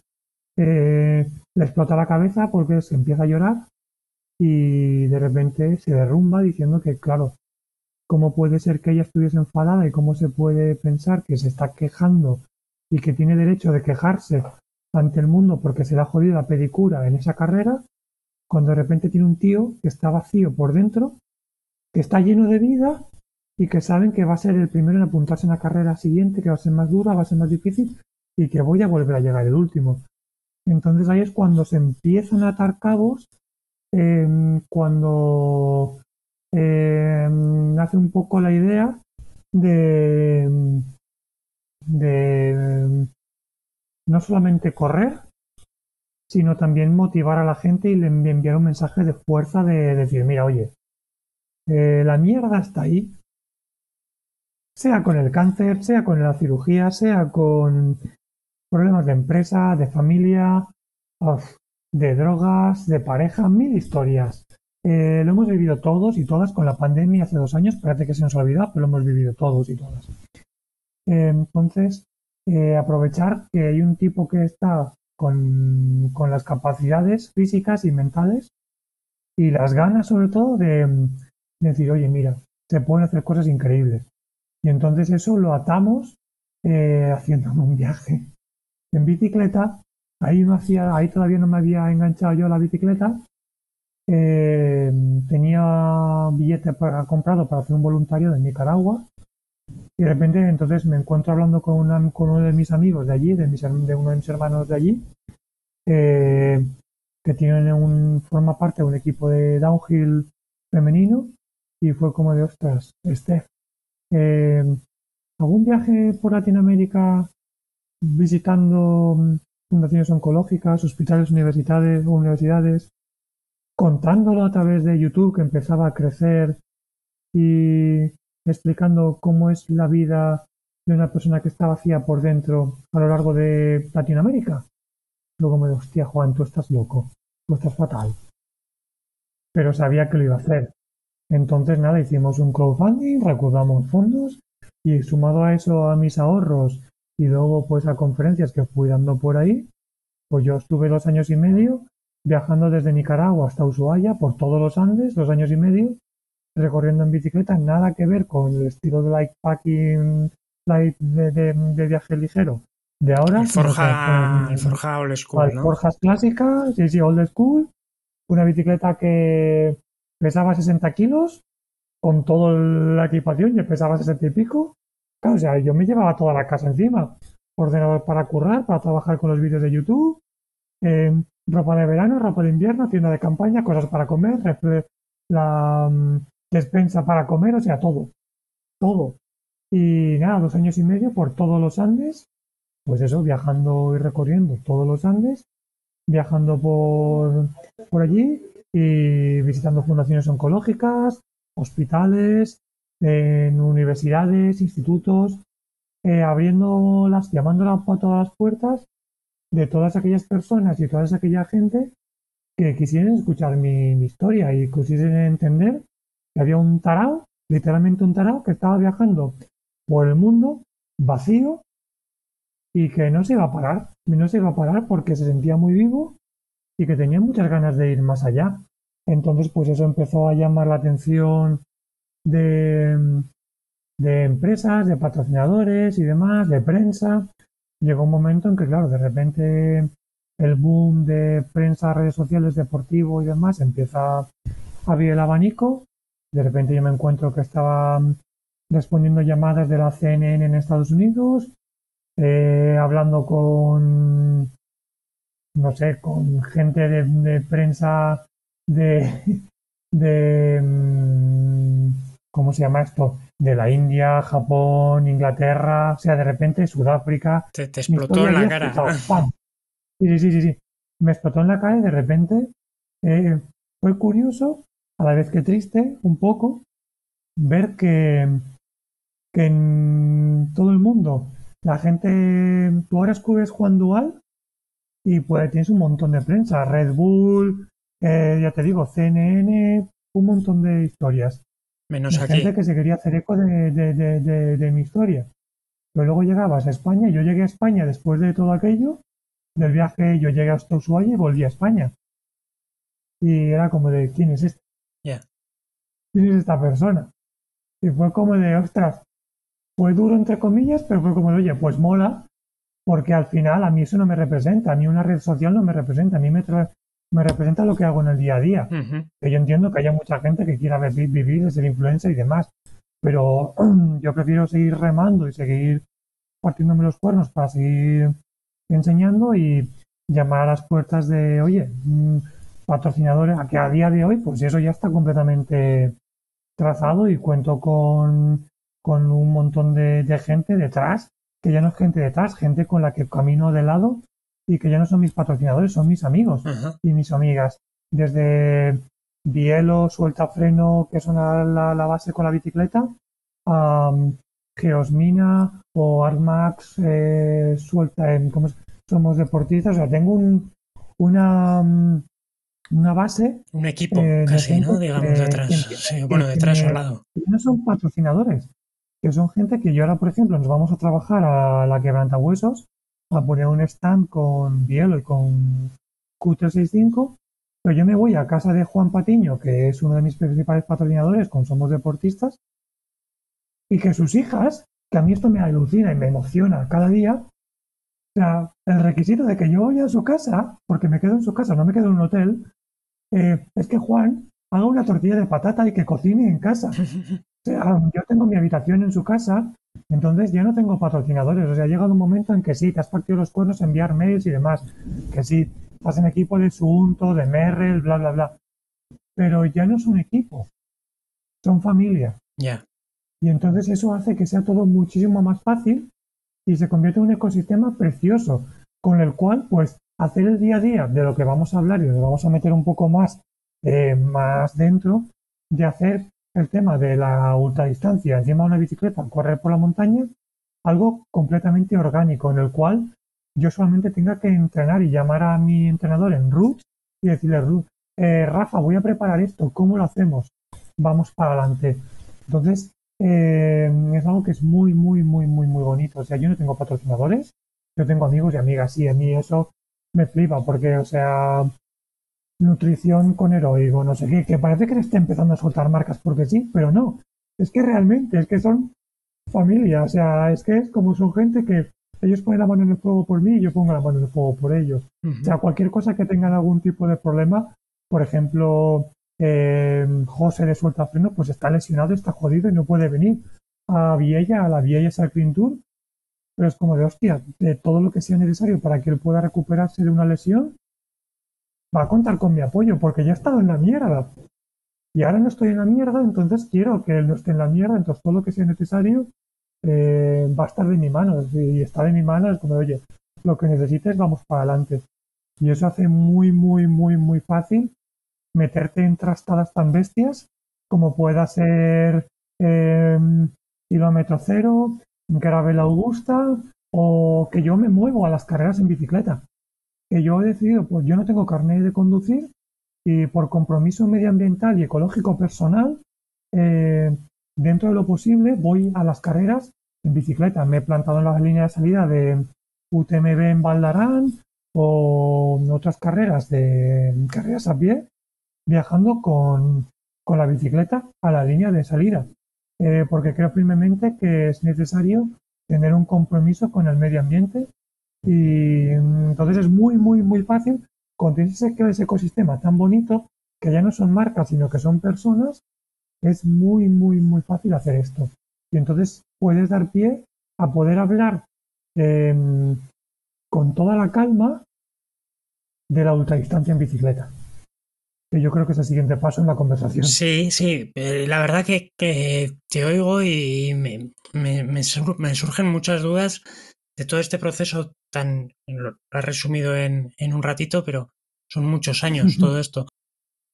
eh, le explota la cabeza porque se empieza a llorar y de repente se derrumba diciendo que, claro, ¿cómo puede ser que ella estuviese enfadada y cómo se puede pensar que se está quejando y que tiene derecho de quejarse ante el mundo porque se le ha jodido la pedicura en esa carrera, cuando de repente tiene un tío que está vacío por dentro, que está lleno de vida y que saben que va a ser el primero en apuntarse en la carrera siguiente, que va a ser más dura, va a ser más difícil y que voy a volver a llegar el último. Entonces ahí es cuando se empiezan a atar cabos, em, cuando em, nace un poco la idea de, de no solamente correr, sino también motivar a la gente y enviar un mensaje de fuerza de decir, mira, oye, eh, la mierda está ahí, sea con el cáncer, sea con la cirugía, sea con problemas de empresa, de familia, de drogas, de pareja, mil historias. Eh, lo hemos vivido todos y todas con la pandemia hace dos años, parece que se nos olvidado, pero lo hemos vivido todos y todas. Eh, entonces, eh, aprovechar que hay un tipo que está con, con, las capacidades físicas y mentales y las ganas sobre todo de, de decir, oye, mira, se pueden hacer cosas increíbles. Y entonces eso lo atamos eh, haciendo un viaje en bicicleta. Ahí no hacía, ahí todavía no me había enganchado yo a la bicicleta. Eh, tenía billete para, comprado para hacer un voluntario de Nicaragua. Y de repente entonces me encuentro hablando con, uno de mis amigos de allí, de, mis, de uno de mis hermanos de allí, eh, que tienen un, forma parte de un equipo de downhill femenino. Y fue como de, ostras, Steph, eh, ¿Algún viaje por Latinoamérica visitando mm, fundaciones oncológicas, hospitales, universidades, universidades contándolo a través de YouTube que empezaba a crecer y explicando cómo es la vida de una persona que está vacía por dentro a lo largo de Latinoamérica. Luego me dijo, hostia, Juan, tú estás loco, tú estás fatal. Pero sabía que lo iba a hacer. Entonces, nada, hicimos un crowdfunding, recaudamos fondos y sumado a eso a mis ahorros y luego pues a conferencias que fui dando por ahí, pues yo estuve dos años y medio viajando desde Nicaragua hasta Ushuaia por todos los Andes, dos años y medio, recorriendo en bicicleta, nada que ver con el estilo de light packing, light de, viaje ligero de ahora. El forja, el forja old school, ¿no? Forjas clásicas, sí, sí, old school, una bicicleta que pesaba 60 kilos, con toda la equipación, yo pesaba 60 y pico. Claro, o sea, yo me llevaba toda la casa encima. Ordenador para currar, para trabajar con los vídeos de YouTube, eh, ropa de verano, ropa de invierno, tienda de campaña, cosas para comer, la mm, despensa para comer, o sea, todo. Todo. Y nada, dos años y medio por todos los Andes, pues eso, viajando y recorriendo todos los Andes, viajando por, por allí y visitando fundaciones oncológicas, hospitales, en universidades, institutos, eh, abriéndolas, llamándolas a todas las puertas de todas aquellas personas y toda aquella gente que quisieran escuchar mi, historia y quisieran entender que había un tarao, literalmente un tarao, que estaba viajando por el mundo vacío y que no se iba a parar, no se iba a parar porque se sentía muy vivo y que tenía muchas ganas de ir más allá. Entonces, pues eso empezó a llamar la atención de, de empresas, de patrocinadores y demás, de prensa. Llegó un momento en que, claro, de repente el boom de prensa, redes sociales, deportivo y demás empieza a abrir el abanico. De repente yo me encuentro que estaba respondiendo llamadas de la CNN en Estados Unidos, eh, hablando con, no sé, con gente de, prensa de, de, mm, ¿cómo se llama esto? De la India, Japón, Inglaterra, o sea, de repente Sudáfrica. Te, explotó en la cara. Sí, sí, sí, sí. Me explotó en la cara y de repente eh, fue curioso, a la vez que triste, un poco, ver que, que en todo el mundo la gente, tú ahora escribes Juan Dual y pues tienes un montón de prensa, Red Bull, eh, ya te digo, CNN, un montón de historias. Menos aquí. Gente que se quería hacer eco de, de, mi historia. Pero luego llegabas a España, yo llegué a España después de todo aquello, del viaje yo llegué hasta Ushuaia y volví a España. Y era como de, ¿quién es este? ¿Quién es esta persona? Y fue como de, ostras, fue duro entre comillas, pero fue como de, oye, pues mola, porque al final a mí eso no me representa, a mí una red social no me representa, a mí me, me representa lo que hago en el día a día. Que yo entiendo que haya mucha gente que quiera vivir de ser influencer y demás, pero yo prefiero seguir remando y seguir partiéndome los cuernos para seguir enseñando y llamar a las puertas de, oye, mm, patrocinadores, a que a día de hoy, pues eso ya está completamente trazado y cuento con con un montón de, gente detrás, que ya no es gente detrás, gente con la que camino de lado y que ya no son mis patrocinadores, son mis amigos y mis amigas. Desde Bielo, Suelta Freno, que son la, base con la bicicleta, a Geosmina o Armax, eh, Suelta, en, somos deportistas, o sea, tengo un, una, una base. Un equipo, eh, casi, ¿no? Digamos, detrás. bueno, detrás o al lado. No son patrocinadores, que son gente que yo ahora, por ejemplo, nos vamos a trabajar a la quebranta huesos a poner un stand con Bielo y con Q365, pero yo me voy a casa de Juan Patiño, que es uno de mis principales patrocinadores con Somos Deportistas, y que sus hijas, que a mí esto me alucina y me emociona cada día, o sea, el requisito de que yo vaya a su casa, porque me quedo en su casa, no me quedo en un hotel, eh, es que Juan haga una tortilla de patata y que cocine en casa. yo tengo mi habitación en su casa, entonces ya no tengo patrocinadores. O sea, ha llegado un momento en que sí, te has partido los cuernos enviar mails y demás. Que sí, estás en equipo de Sunto, de Merrell, bla, bla, bla. Pero ya no son equipo, son familia. Ya. Y entonces eso hace que sea todo muchísimo más fácil y se convierte en un ecosistema precioso, con el cual, pues, hacer el día a día de lo que vamos a hablar y nos vamos a meter un poco más eh, más dentro de hacer el tema de la ultradistancia encima de una bicicleta, correr por la montaña, algo completamente orgánico en el cual yo solamente tenga que entrenar y llamar a mi entrenador en root y decirle, eh, Rafa, voy a preparar esto, ¿cómo lo hacemos? Vamos para adelante. Entonces, eh, es algo que es muy, muy, muy, muy, muy bonito. O sea, yo no tengo patrocinadores, yo tengo amigos y amigas y a mí eso me flipa porque, o sea, nutrición con heroico, no sé qué, que parece que le esté empezando a soltar marcas porque sí, pero no. Es que realmente, es que son familia, o sea, es que es como son gente que ellos ponen la mano en el fuego por mí y yo pongo la mano en el fuego por ellos. O sea, cualquier cosa que tengan algún tipo de problema, por ejemplo, eh, José de Suelta Freno, pues está lesionado, está jodido y no puede venir a Viella, a la Viella Cycling Tour. Pero es como de hostia, de todo lo que sea necesario para que él pueda recuperarse de una lesión, va a contar con mi apoyo, porque ya he estado en la mierda. Y ahora no estoy en la mierda, entonces quiero que él no esté en la mierda, entonces todo lo que sea necesario eh, va a estar de mi mano. Y está de mi mano es como, oye, lo que necesites, vamos para adelante. Y eso hace muy, muy, muy, muy fácil meterte en trastadas tan bestias como pueda ser eh, kilómetro cero, Gravel Augusta o que yo me muevo a las carreras en bicicleta. Que yo he decidido, pues yo no tengo carnet de conducir y por compromiso medioambiental y ecológico personal, eh, dentro de lo posible voy a las carreras en bicicleta. Me he plantado en la línea de salida de UTMB en Valdarán o en otras carreras de carreras a pie, viajando con, la bicicleta a la línea de salida. Eh, porque creo firmemente que es necesario tener un compromiso con el medio ambiente y entonces es muy, muy, muy fácil con ese, ese ecosistema tan bonito que ya no son marcas, sino que son personas, es muy, muy, muy fácil hacer esto. Y entonces puedes dar pie a poder hablar em, con toda la calma de la ultradistancia en bicicleta. Que yo creo que es el siguiente paso en la conversación. Sí, sí. Eh, la verdad que, te oigo y me, me, surgen muchas dudas de todo este proceso tan. Lo has resumido en, en un ratito, pero son muchos años todo esto.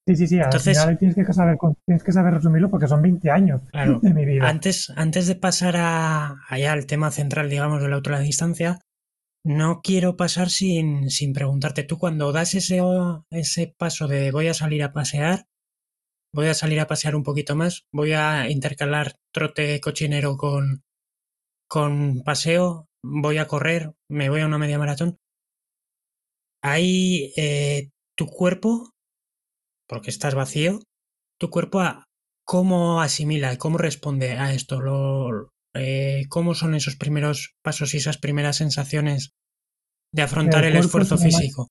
Sí, sí, sí. Entonces, al final tienes que, saber, tienes que saber resumirlo porque son 20 años de mi vida. Antes, antes de pasar a, allá al tema central, digamos, de la distancia, no quiero pasar sin, sin preguntarte, tú cuando das ese, ese paso de voy a salir a pasear, voy a salir a pasear un poquito más, voy a intercalar trote cochinero con, con paseo, voy a correr, me voy a una media maratón. Ahí eh, tu cuerpo porque estás vacío, tu cuerpo cómo asimila y cómo responde a esto, eh, cómo son esos primeros pasos y esas primeras sensaciones de afrontar el, esfuerzo físico.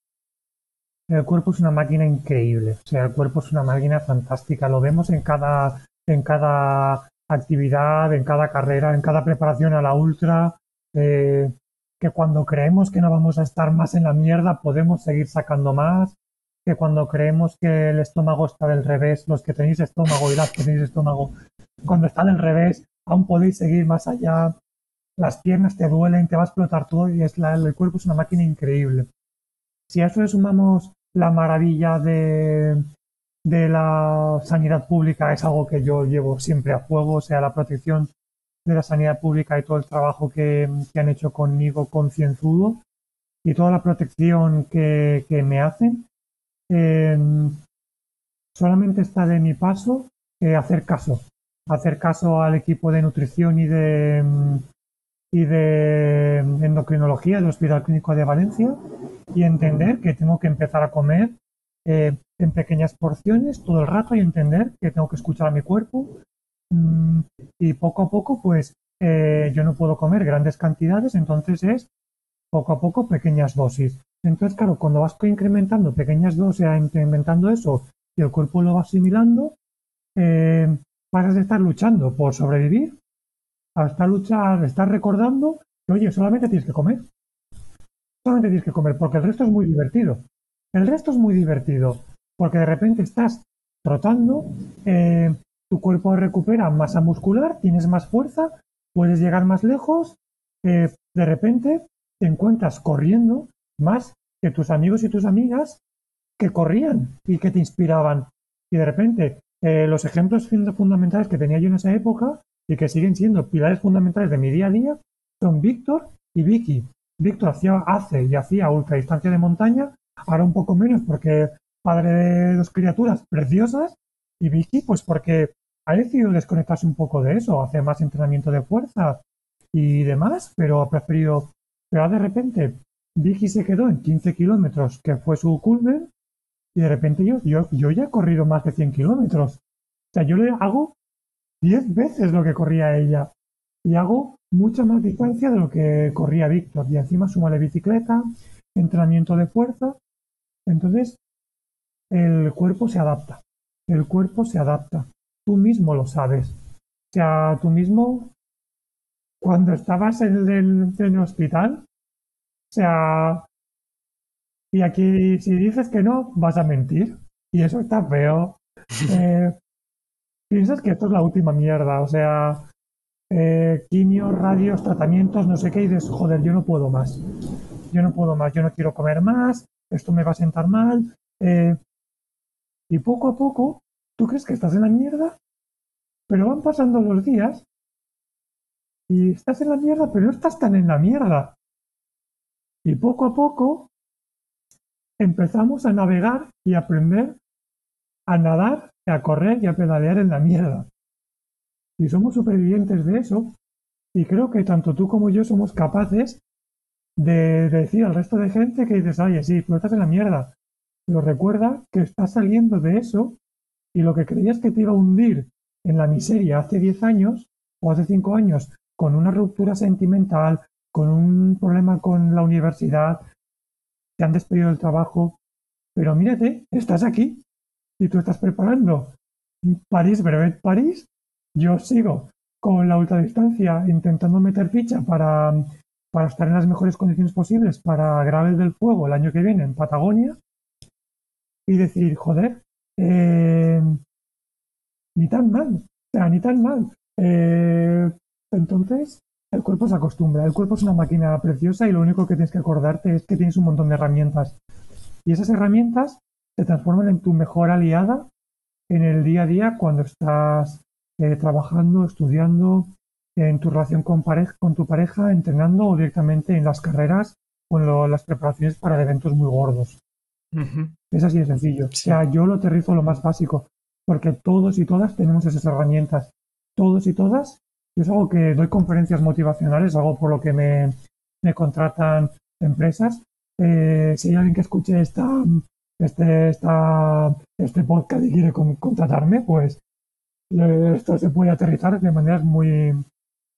El cuerpo es una máquina increíble, o sea, el cuerpo es una máquina fantástica, lo vemos en cada, en cada actividad, en cada carrera, en cada preparación a la ultra, eh, que cuando creemos que no vamos a estar más en la mierda podemos seguir sacando más, que cuando creemos que el estómago está del revés, los que tenéis estómago y las que tenéis estómago, cuando está del revés, aún podéis seguir más allá, las piernas te duelen, te va a explotar todo y es la, el cuerpo es una máquina increíble. Si a eso le sumamos la maravilla de, de la sanidad pública, es algo que yo llevo siempre a fuego, o sea, la protección de la sanidad pública y todo el trabajo que, han hecho conmigo concienzudo y toda la protección que, que me hacen, solamente está de mi paso eh, hacer caso, hacer caso al equipo de nutrición y de, y de endocrinología del Hospital Clínico de Valencia y entender que tengo que empezar a comer eh, en pequeñas porciones todo el rato y entender que tengo que escuchar a mi cuerpo y poco a poco pues eh, yo no puedo comer grandes cantidades entonces es poco a poco pequeñas dosis entonces, claro, cuando vas incrementando pequeñas dosis, incrementando eso y el cuerpo lo va asimilando, eh, pasas de estar luchando por sobrevivir a estar luchar, estar recordando que, oye, solamente tienes que comer. Solamente tienes que comer, porque el resto es muy divertido. El resto es muy divertido, porque de repente estás trotando, eh, tu cuerpo recupera masa muscular, tienes más fuerza, puedes llegar más lejos, eh, de repente te encuentras corriendo más que tus amigos y tus amigas que corrían y que te inspiraban. Y de repente, eh, los ejemplos fundamentales que tenía yo en esa época y que siguen siendo pilares fundamentales de mi día a día son Víctor y Vicky. Víctor hacía, hace y hacía ultra distancia de montaña, ahora un poco menos porque padre de dos criaturas preciosas, y Vicky, pues porque ha decidido desconectarse un poco de eso, hacer más entrenamiento de fuerza y demás, pero ha preferido. Pero de repente, Vicky se quedó en 15 kilómetros, que fue su culmen, y de repente yo, yo, yo ya he corrido más de 100 kilómetros. O sea, yo le hago 10 veces lo que corría ella. Y hago mucha más distancia de lo que corría Víctor. Y encima suma la bicicleta, entrenamiento de fuerza. Entonces, el cuerpo se adapta. El cuerpo se adapta. Tú mismo lo sabes. O sea, tú mismo, cuando estabas en el, hospital, o sea, y aquí si dices que no, vas a mentir. Y eso está feo. Eh, piensas que esto es la última mierda. O sea, eh, quimios, radios, tratamientos, no sé qué, y dices, joder, yo no puedo más. Yo no puedo más, yo no quiero comer más, esto me va a sentar mal. Eh, y poco a poco, tú crees que estás en la mierda, pero van pasando los días y estás en la mierda, pero no estás tan en la mierda. Y poco a poco empezamos a navegar y aprender a nadar, a correr y a pedalear en la mierda. Y somos supervivientes de eso. Y creo que tanto tú como yo somos capaces de, decir al resto de gente que dices, oye, sí, pero estás en la mierda. Pero recuerda que estás saliendo de eso y lo que creías que te iba a hundir en la miseria hace 10 años o hace 5 años con una ruptura sentimental, con un problema con la universidad, te han despedido del trabajo, pero mírate, estás aquí y tú estás preparando. París, Brevet París, yo sigo con la ultradistancia intentando meter ficha para, para estar en las mejores condiciones posibles para Gravel del Fuego el año que viene en Patagonia y decir, joder, eh, ni tan mal, o sea, ni tan mal. Eh, entonces, el cuerpo se acostumbra, el cuerpo es una máquina preciosa y lo único que tienes que acordarte es que tienes un montón de herramientas. Y esas herramientas se transforman en tu mejor aliada en el día a día cuando estás eh, trabajando, estudiando, en tu relación con, tu pareja, entrenando o directamente en las carreras o en las preparaciones para eventos muy gordos. Es así de sencillo. O sea, yo lo aterrizo lo más básico, porque todos y todas tenemos esas herramientas. Todos y todas. es algo que doy conferencias motivacionales, algo por lo que me, me contratan empresas. Eh, si hay alguien que escuche esta, este, esta, este podcast y quiere contratarme, pues esto se puede aterrizar de maneras muy,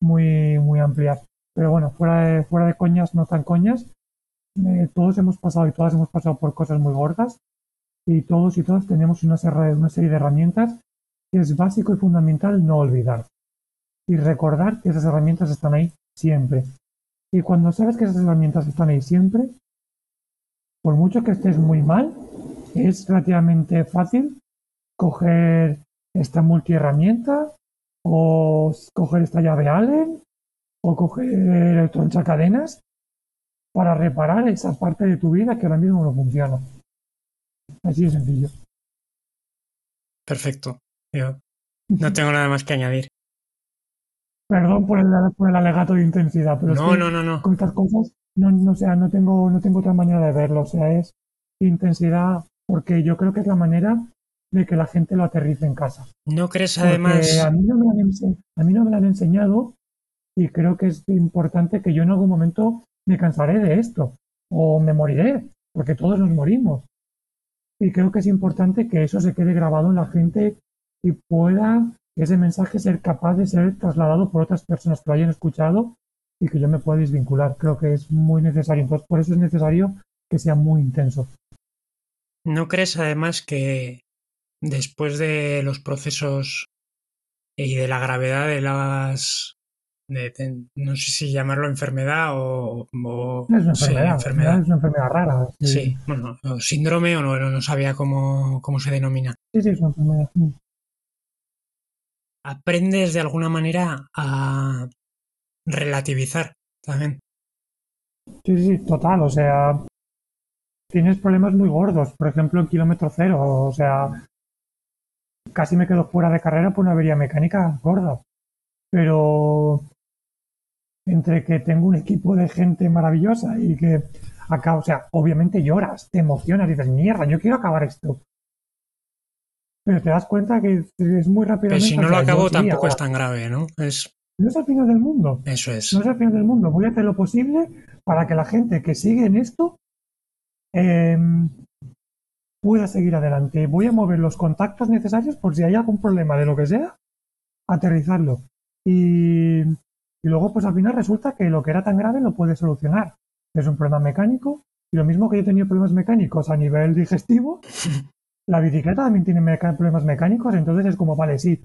muy, muy amplias. Pero bueno, fuera de, fuera de coñas, no tan coñas, eh, todos hemos pasado y todas hemos pasado por cosas muy gordas y todos y todas tenemos una serie, de herramientas que es básico y fundamental no olvidar. Y recordar que esas herramientas están ahí siempre. Y cuando sabes que esas herramientas están ahí siempre, por mucho que estés muy mal, es relativamente fácil coger esta multiherramienta o coger esta llave Allen o coger el troncha cadenas para reparar esa parte de tu vida que ahora mismo no funciona. Así de sencillo. Perfecto. Yo no tengo nada más que añadir. Perdón por el, por el alegato de intensidad, pero no, no, no, no. con estas cosas no, no, sea, no tengo, no tengo otra manera de verlo. O sea, es intensidad porque yo creo que es la manera de que la gente lo aterrice en casa. ¿No crees además? A mí no, me a mí no me lo han enseñado y creo que es importante que yo en algún momento me cansaré de esto o me moriré, porque todos nos morimos. Y creo que es importante que eso se quede grabado en la gente y pueda ese mensaje ser capaz de ser trasladado por otras personas que lo hayan escuchado y que yo me pueda desvincular. Creo que es muy necesario. Entonces, por eso es necesario que sea muy intenso. ¿No crees además que después de los procesos y de la gravedad de las no sé si llamarlo enfermedad o, es una enfermedad, es una enfermedad rara. Sí, bueno, síndrome o no, no sabía cómo, cómo, se denomina. Sí, sí, es una enfermedad. Aprendes de alguna manera a relativizar también. Sí, sí, total, o sea, tienes problemas muy gordos, por ejemplo, en kilómetro cero, o sea, casi me quedo fuera de carrera por una avería mecánica gorda. Pero entre que tengo un equipo de gente maravillosa y que acá, o sea, obviamente lloras, te emocionas, dices, mierda, yo quiero acabar esto. Pero te das cuenta que es muy rápido. Pero si no lo acabo tampoco es tan grave, ¿no? Es... No es el final del mundo. Eso es. No es el final del mundo. Voy a hacer lo posible para que la gente que sigue en esto em, pueda seguir adelante. Voy a mover los contactos necesarios por si hay algún problema de lo que sea, aterrizarlo. Y, y luego, pues al final resulta que lo que era tan grave lo puede solucionar. Es un problema mecánico. Y lo mismo que yo he tenido problemas mecánicos a nivel digestivo, la bicicleta también tiene problemas mecánicos. Entonces es como, vale, sí,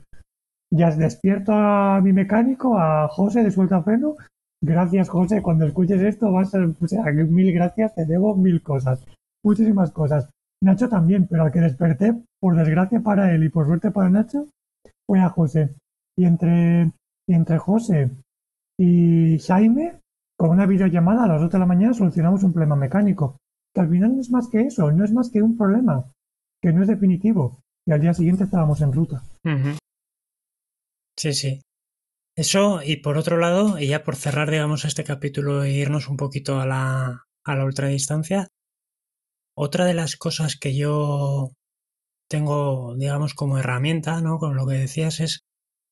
ya despierto a mi mecánico, a José de Suelta Freno. Gracias, José. Cuando escuches esto, vas a, o sea, mil gracias, te debo mil cosas. Muchísimas cosas. Nacho también, pero al que desperté, por desgracia para él y por suerte para Nacho, fue a José. Y entre, y entre José y Jaime, con una videollamada a las 8 de la mañana solucionamos un problema mecánico. Que al final no es más que eso, no es más que un problema, que no es definitivo. Y al día siguiente estábamos en ruta. Sí, sí. Eso, y por otro lado, y ya por cerrar, digamos, este capítulo e irnos un poquito a la, a la ultradistancia, otra de las cosas que yo tengo, digamos, como herramienta, ¿no? Con lo que decías es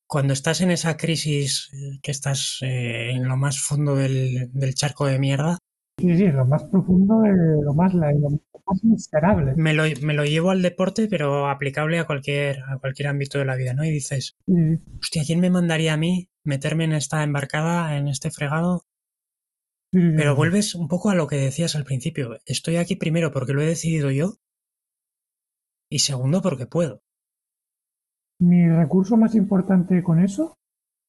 cuando estás en esa crisis, eh, que estás eh, en lo más fondo del, del, charco de mierda. Sí, sí, lo más profundo, lo, más, lo más miserable. Me lo, me lo, llevo al deporte, pero aplicable a cualquier, a cualquier ámbito de la vida, ¿no? Y dices, sí. hostia, ¿quién me mandaría a mí meterme en esta embarcada, en este fregado? Sí, Pero vuelves un poco a lo que decías al principio. Estoy aquí primero porque lo he decidido yo y segundo porque puedo. Mi recurso más importante con eso,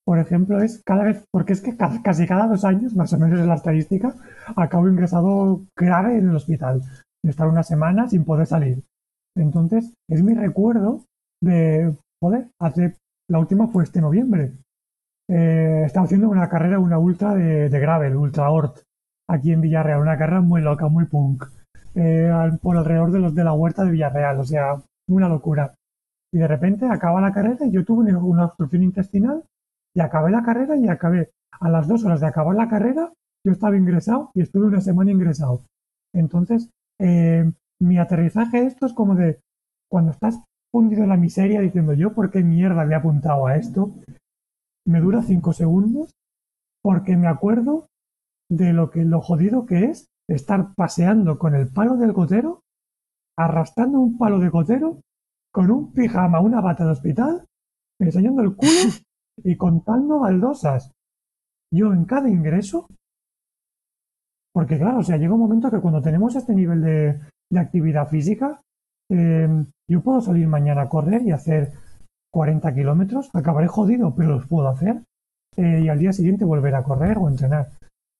por ejemplo, es cada vez, porque es que casi cada dos años, más o menos en la estadística, acabo ingresado grave en el hospital. De estar una semana sin poder salir. Entonces, es mi recuerdo de, joder, hace, la última fue este noviembre. Eh, estaba haciendo una carrera, una ultra de, de gravel, ultra ort, aquí en Villarreal, una carrera muy loca, muy punk, eh, por alrededor de los de la huerta de Villarreal, o sea, una locura. Y de repente acaba la carrera y yo tuve una obstrucción intestinal y acabé la carrera y acabé. A las dos horas de acabar la carrera, yo estaba ingresado y estuve una semana ingresado. Entonces, eh, mi aterrizaje esto es como de cuando estás fundido en la miseria diciendo yo por qué mierda me he apuntado a esto, me dura cinco segundos porque me acuerdo de lo que lo jodido que es estar paseando con el palo del gotero, arrastrando un palo de gotero, con un pijama, una bata de hospital, enseñando el culo y contando baldosas. Yo en cada ingreso, porque claro, o sea, llega un momento que cuando tenemos este nivel de, de actividad física, eh, yo puedo salir mañana a correr y hacer 40 kilómetros, acabaré jodido, pero los puedo hacer. Eh, y al día siguiente volver a correr o entrenar.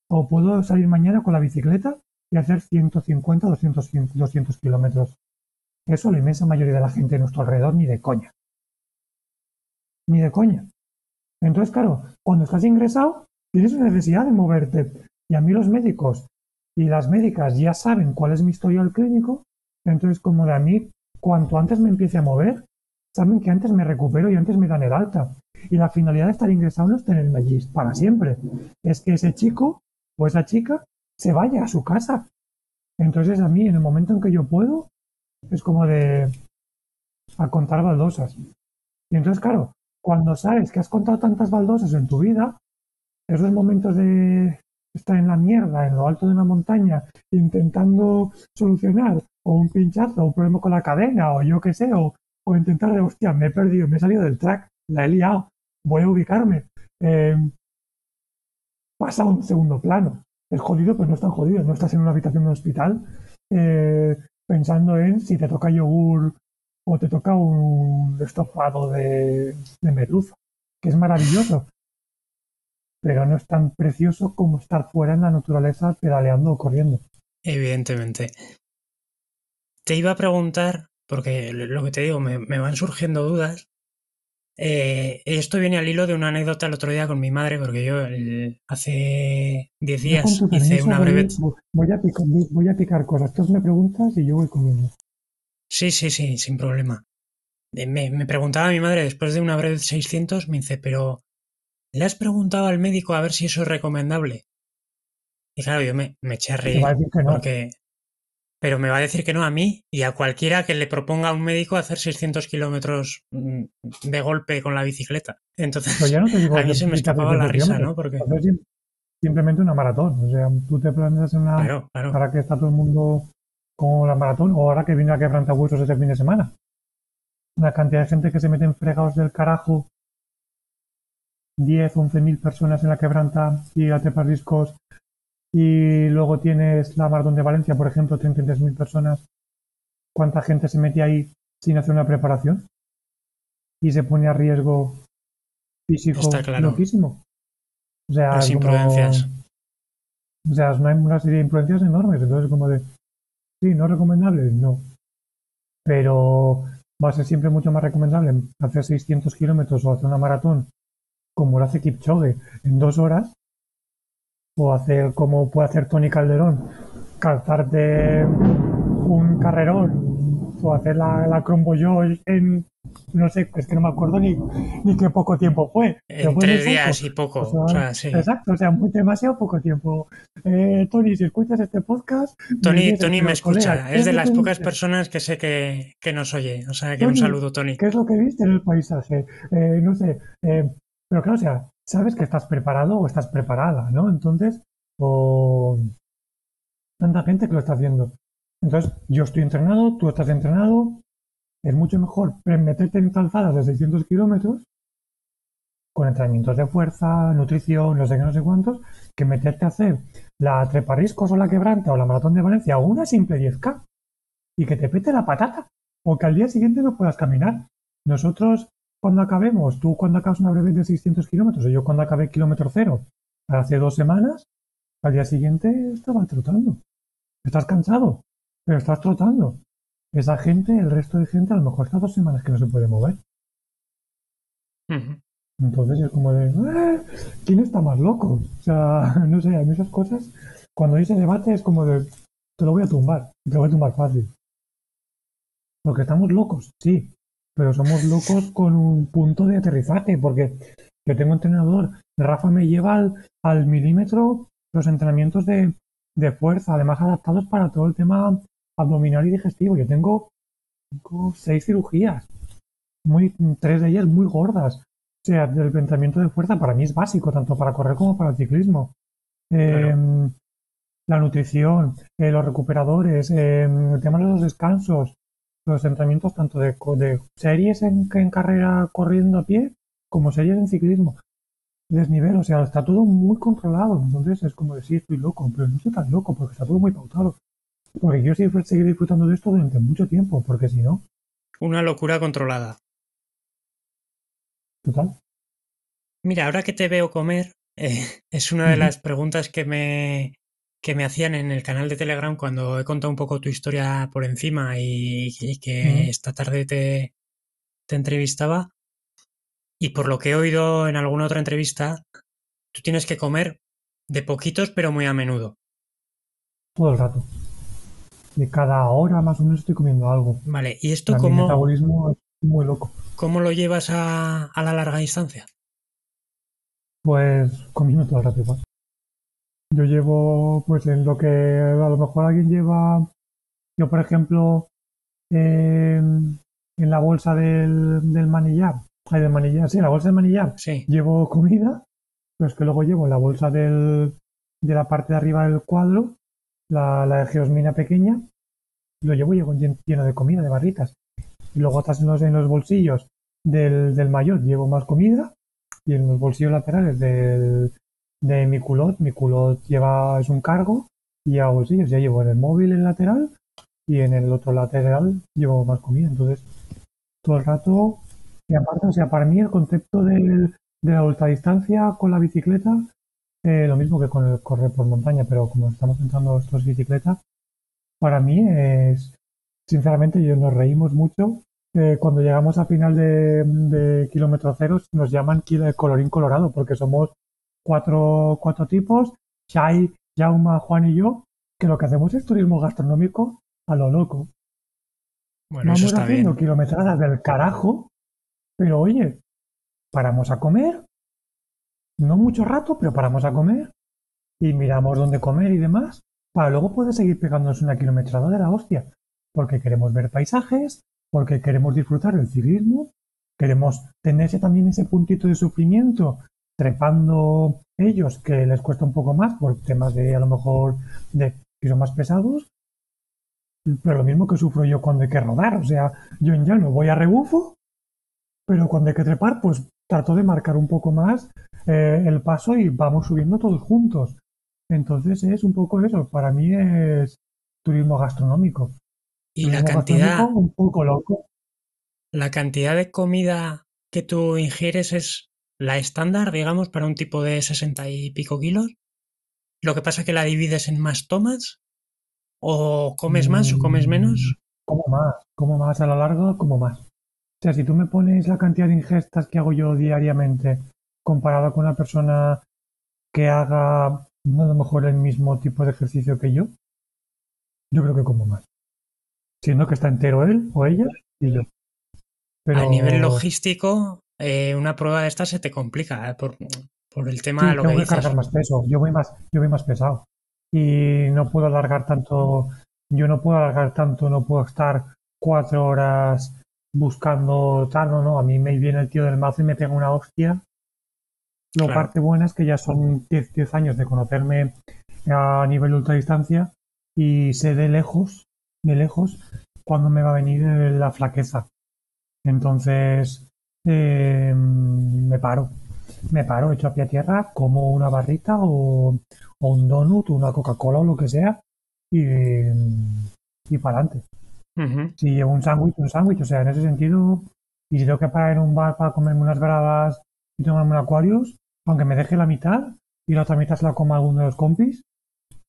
O puedo salir mañana con la bicicleta y hacer 150, 200, 200 kilómetros. Eso la inmensa mayoría de la gente de nuestro alrededor ni de coña. Ni de coña. Entonces, claro, cuando estás ingresado, tienes necesidad de moverte. Y a mí los médicos y las médicas ya saben cuál es mi historial clínico. Entonces, como de a mí, cuanto antes me empiece a mover, saben que antes me recupero y antes me dan el alta. Y la finalidad de estar ingresado no es tenerme allí para siempre. Es que ese chico o esa chica se vaya a su casa. Entonces, a mí, en el momento en que yo puedo, es como de a contar baldosas. Y entonces, claro, cuando sabes que has contado tantas baldosas en tu vida, esos momentos de estar en la mierda, en lo alto de una montaña, intentando solucionar o un pinchazo, o un problema con la cadena, o yo qué sé, o, o intentar de, hostia, me he perdido, me he salido del track, la he liado, voy a ubicarme. Eh, pasa a un segundo plano. Es jodido, pero no es tan jodido. No estás en una habitación de hospital eh, pensando en si te toca yogur o te toca un estofado de, de merluza, que es maravilloso. Pero no es tan precioso como estar fuera en la naturaleza pedaleando o corriendo. Evidentemente. Te iba a preguntar, porque lo que te digo, me, me van surgiendo dudas. Eh, esto viene al hilo de una anécdota el otro día con mi madre, porque yo el, hace 10 días hice una breve. voy, a picar, voy a picar cosas. Tú me preguntas y yo voy comiendo. Sí, sí, sí, sin problema. me, me, preguntaba mi madre después de una breve 600, me dice, pero ¿le has preguntado al médico a ver si eso es recomendable? Y claro, yo me, me eché a reír porque... Pero me va a decir que no a mí y a cualquiera que le proponga a un médico hacer 600 kilómetros mm, de golpe con la bicicleta. Entonces, pues no te digo a mí se me escapaba la risa, ¿no? Porque... Simplemente una maratón. O sea, tú te planeas una... Claro, claro. Para que está todo el mundo con la maratón o ahora que viene a quebrantahuesos este fin de semana. La cantidad de gente que se mete en fregados del carajo 10, 11 mil personas en la quebranta y a trepar discos y luego tienes la Maratón de Valencia, por ejemplo, 33.000 personas. ¿Cuánta gente se mete ahí sin hacer una preparación? Y se pone a riesgo físico loquísimo. O sea, Las imprudencias. o sea, hay una serie de imprudencias enormes. Entonces, como de, sí, no recomendable, no. Pero va a ser siempre mucho más recomendable hacer 600 kilómetros o hacer una maratón como lo hace Kipchoge en dos horas o hacer como puede hacer Tony Calderón, calzarte un carrerón o hacer la, la yo en no sé, es que no me acuerdo ni, ni qué poco tiempo fue. En tres días y poco. O sea, sí. Exacto, o sea, muy, demasiado poco tiempo. Eh, Tony, si escuchas este podcast... Tony, Tony me escucha, es de las pocas personas que sé que, que nos oye. O sea, que un saludo, Tony. ¿Qué es lo que viste en el paisaje? Eh, no sé, eh, pero claro, o sea, sabes que estás preparado o estás preparada, ¿no? Entonces, o tanta gente que lo está haciendo. Entonces, yo estoy entrenado, tú estás entrenado, es mucho mejor meterte en calzadas de 600 kilómetros con entrenamientos de fuerza, nutrición, no sé qué, no sé cuántos, que meterte a hacer la treparriscos o la quebranta o la maratón de Valencia o una simple 10K y que te pete la patata o que al día siguiente no puedas caminar. Nosotros cuando acabemos, tú cuando acabas una breve de 600 kilómetros, o yo cuando acabé kilómetro cero hace dos semanas, al día siguiente estaba trotando. Estás cansado, pero estás trotando. Esa gente, el resto de gente, a lo mejor está dos semanas que no se puede mover. Entonces es como de, eh, ¿quién está más loco? O sea, no sé, a mí esas cosas, cuando hay ese debate es como de, te lo voy a tumbar, te lo voy a tumbar fácil. Porque estamos locos, sí, pero somos locos con un punto de aterrizaje, porque yo tengo entrenador, Rafa me lleva al, milímetro los entrenamientos de, fuerza, además adaptados para todo el tema abdominal y digestivo. Yo tengo, seis cirugías, muy, tres de ellas muy gordas. O sea, el entrenamiento de fuerza para mí es básico, tanto para correr como para el ciclismo. Em, la nutrición, eh, los recuperadores, em, el tema de los descansos, los entrenamientos tanto de, de series en, en, carrera corriendo a pie como series en ciclismo. Desnivel, o sea, está todo muy controlado. Entonces es como decir, estoy loco, pero no estoy tan loco porque está todo muy pautado. Porque quiero seguir disfrutando de esto durante mucho tiempo, porque si no. Una locura controlada. Total. Mira, ahora que te veo comer, eh, es una de las preguntas que me, que me hacían en el canal de Telegram cuando he contado un poco tu historia por encima y, que esta tarde te, te entrevistaba. Y por lo que he oído en alguna otra entrevista, tú tienes que comer de poquitos pero muy a menudo. Todo el rato. De cada hora más o menos estoy comiendo algo. Vale, ¿y esto cómo... Mi metabolismo es muy loco. ¿Cómo lo llevas a, a la larga distancia? Pues comiendo todo el rato igual. Yo llevo, pues en lo que a lo mejor alguien lleva, yo por ejemplo, en la bolsa del, del manillar, hay del manillar, sí, la bolsa del manillar, sí. llevo comida, pero es que luego llevo en la bolsa del, de la parte de arriba del cuadro, la, la de geosmina pequeña, lo llevo lleno de comida, de barritas. Y luego atrás en los, en los bolsillos del, del mayor llevo más comida y en los bolsillos laterales del, de mi culot. Mi culot lleva, es un cargo y a bolsillos. Ya llevo en el móvil el lateral y en el otro lateral llevo más comida. Entonces, todo el rato, y aparte, o sea, para mí el concepto de la ultradistancia con la bicicleta, eh, lo mismo que con el correr por montaña, pero como estamos entrando estos bicicletas, para mí es, sinceramente, yo nos reímos mucho. Eh, cuando llegamos a final de, de kilómetro cero nos llaman colorín colorado porque somos cuatro, cuatro tipos, Shai, Jauma, Juan y yo, que lo que hacemos es turismo gastronómico a lo loco. Bueno, eso Vamos está haciendo bien. kilometradas del carajo, pero oye, paramos a comer, no mucho rato, pero paramos a comer y miramos dónde comer y demás, para luego poder seguir pegándonos una kilometrada de la hostia, porque queremos ver paisajes, porque queremos disfrutar del ciclismo, queremos tener ese, también ese puntito de sufrimiento trepando ellos que les cuesta un poco más por temas de a lo mejor de que son más pesados pero lo mismo que sufro yo cuando hay que rodar. O sea, yo en llano voy a rebufo, pero cuando hay que trepar, pues trato de marcar un poco más eh, el paso y vamos subiendo todos juntos. Entonces es un poco eso. Para mí es turismo gastronómico. Y la cantidad, un poco loco. la cantidad de comida que tú ingieres es la estándar, digamos, para un tipo de sesenta y pico kilos. Lo que pasa es que la divides en más tomas. O comes más o comes menos. Como más, como más a la larga, como más. O sea, si tú me pones la cantidad de ingestas que hago yo diariamente comparada con una persona que haga a lo mejor el mismo tipo de ejercicio que yo, yo creo que como más. Siendo que está entero él o ella y yo. Pero A nivel logístico, eh, una prueba de estas se te complica eh, por, por el tema sí, de lo tengo que que cargar más peso. Yo voy más, yo voy más pesado. Y no puedo alargar tanto, yo no puedo alargar tanto, no puedo estar cuatro horas buscando tal, no, no, a mí me viene el tío del mazo y me pega una hostia. Lo Claro. parte buena es que ya son 10, 10 años de conocerme a nivel ultradistancia y sé de lejos, de lejos, cuándo me va a venir la flaqueza. Entonces, eh, me paro, me paro, echo a pie a tierra, como una barrita o, o un donut, una Coca-Cola o lo que sea y, y para adelante. Si llevo un sándwich, un sándwich, o sea, en ese sentido, y si tengo que parar en un bar para comerme unas bravas y tomarme un Aquarius, aunque me deje la mitad y la otra mitad se la coma alguno de los compis,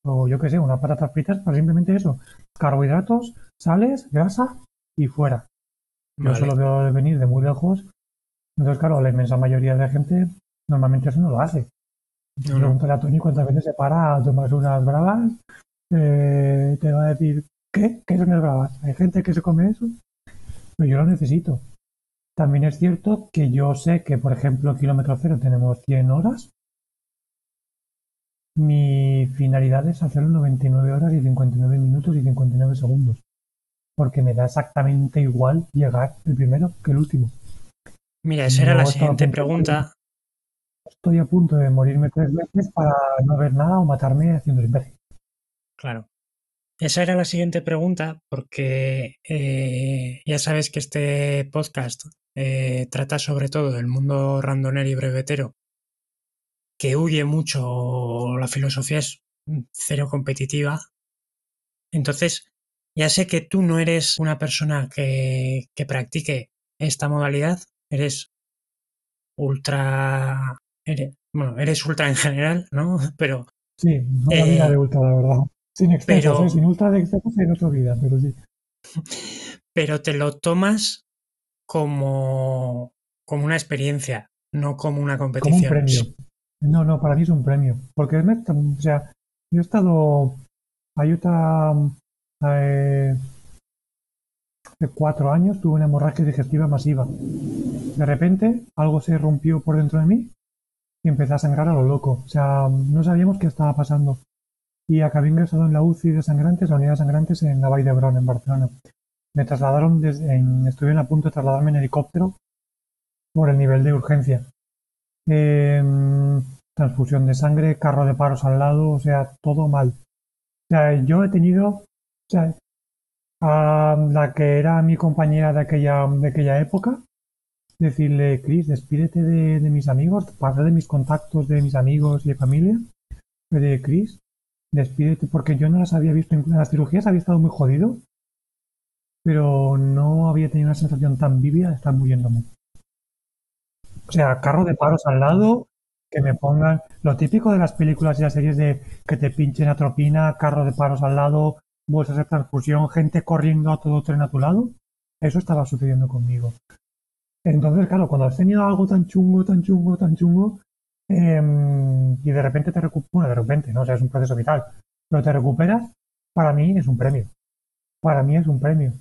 o yo qué sé, unas patatas fritas, pues simplemente eso, carbohidratos, sales, grasa y fuera. Yo Vale. eso lo veo venir de muy lejos, entonces claro, la inmensa mayoría de la gente normalmente eso no lo hace. No, no. Pregúntale a Tony cuántas veces se para a tomarse unas bravas, eh, te va a decir, ¿qué? ¿Qué son las bravas? ¿Hay gente que se come eso? Pero yo lo necesito. También es cierto que yo sé que, por ejemplo, en kilómetro cero tenemos 100 horas. Mi finalidad es hacerlo en 99 horas y 59 minutos y 59 segundos. Porque me da exactamente igual llegar el primero que el último. Mira, esa era No la siguiente pregunta. Estoy a punto de morirme tres veces para no ver nada o matarme haciendo el imbécil. Claro. Esa era la siguiente pregunta porque eh, ya sabes que este podcast eh, trata sobre todo del mundo randonero y brevetero, que huye mucho, la filosofía es cero competitiva. Entonces, ya sé que tú no eres una persona que, que practique esta modalidad, eres ultra... Eres, bueno, eres ultra en general, ¿no? Pero Sí, no Eh, vida de ultra, la verdad. Sin excesos, pero- ¿eh? sin ultra de excesos en otra vida, pero sí. pero te lo tomas como, como una experiencia, no como una Como un competición. premio. No, no, para mí es un premio. Porque, o sea, yo he estado a Utah eh, hace cuatro años, tuve una hemorragia digestiva masiva. De repente, algo se rompió por dentro de mí y empecé a sangrar a lo loco. O sea, no sabíamos qué estaba pasando. Y acabé ingresado en la UCI de sangrantes, la unidad de sangrantes en la Vall d'Hebron, en Barcelona. Me trasladaron, desde, en, estuvieron a punto de trasladarme en helicóptero por el nivel de urgencia. Em, transfusión de sangre, carro de paros al lado, o sea, todo mal. O sea, yo he tenido, o sea, a la que era mi compañera de aquella, de aquella época, decirle, Chris, despídete de, de mis amigos, para de mis contactos, de mis amigos y de familia. Le dije, Chris, despídete, porque yo no las había visto, en las cirugías había estado muy jodido, pero no había tenido una sensación tan vívida de estar muriéndome. O sea, carro de paros al lado, que me pongan lo típico de las películas y las series de que te pinchen atropina, carro de paros al lado, bolsas de transfusión, gente corriendo a todo tren a tu lado. Eso estaba sucediendo conmigo. Entonces, claro, cuando has tenido algo tan chungo, tan chungo, tan chungo, em, y de repente te recuperas, bueno, de repente, ¿no? O sea, es un proceso vital, pero te recuperas, para mí es un premio. Para mí es un premio.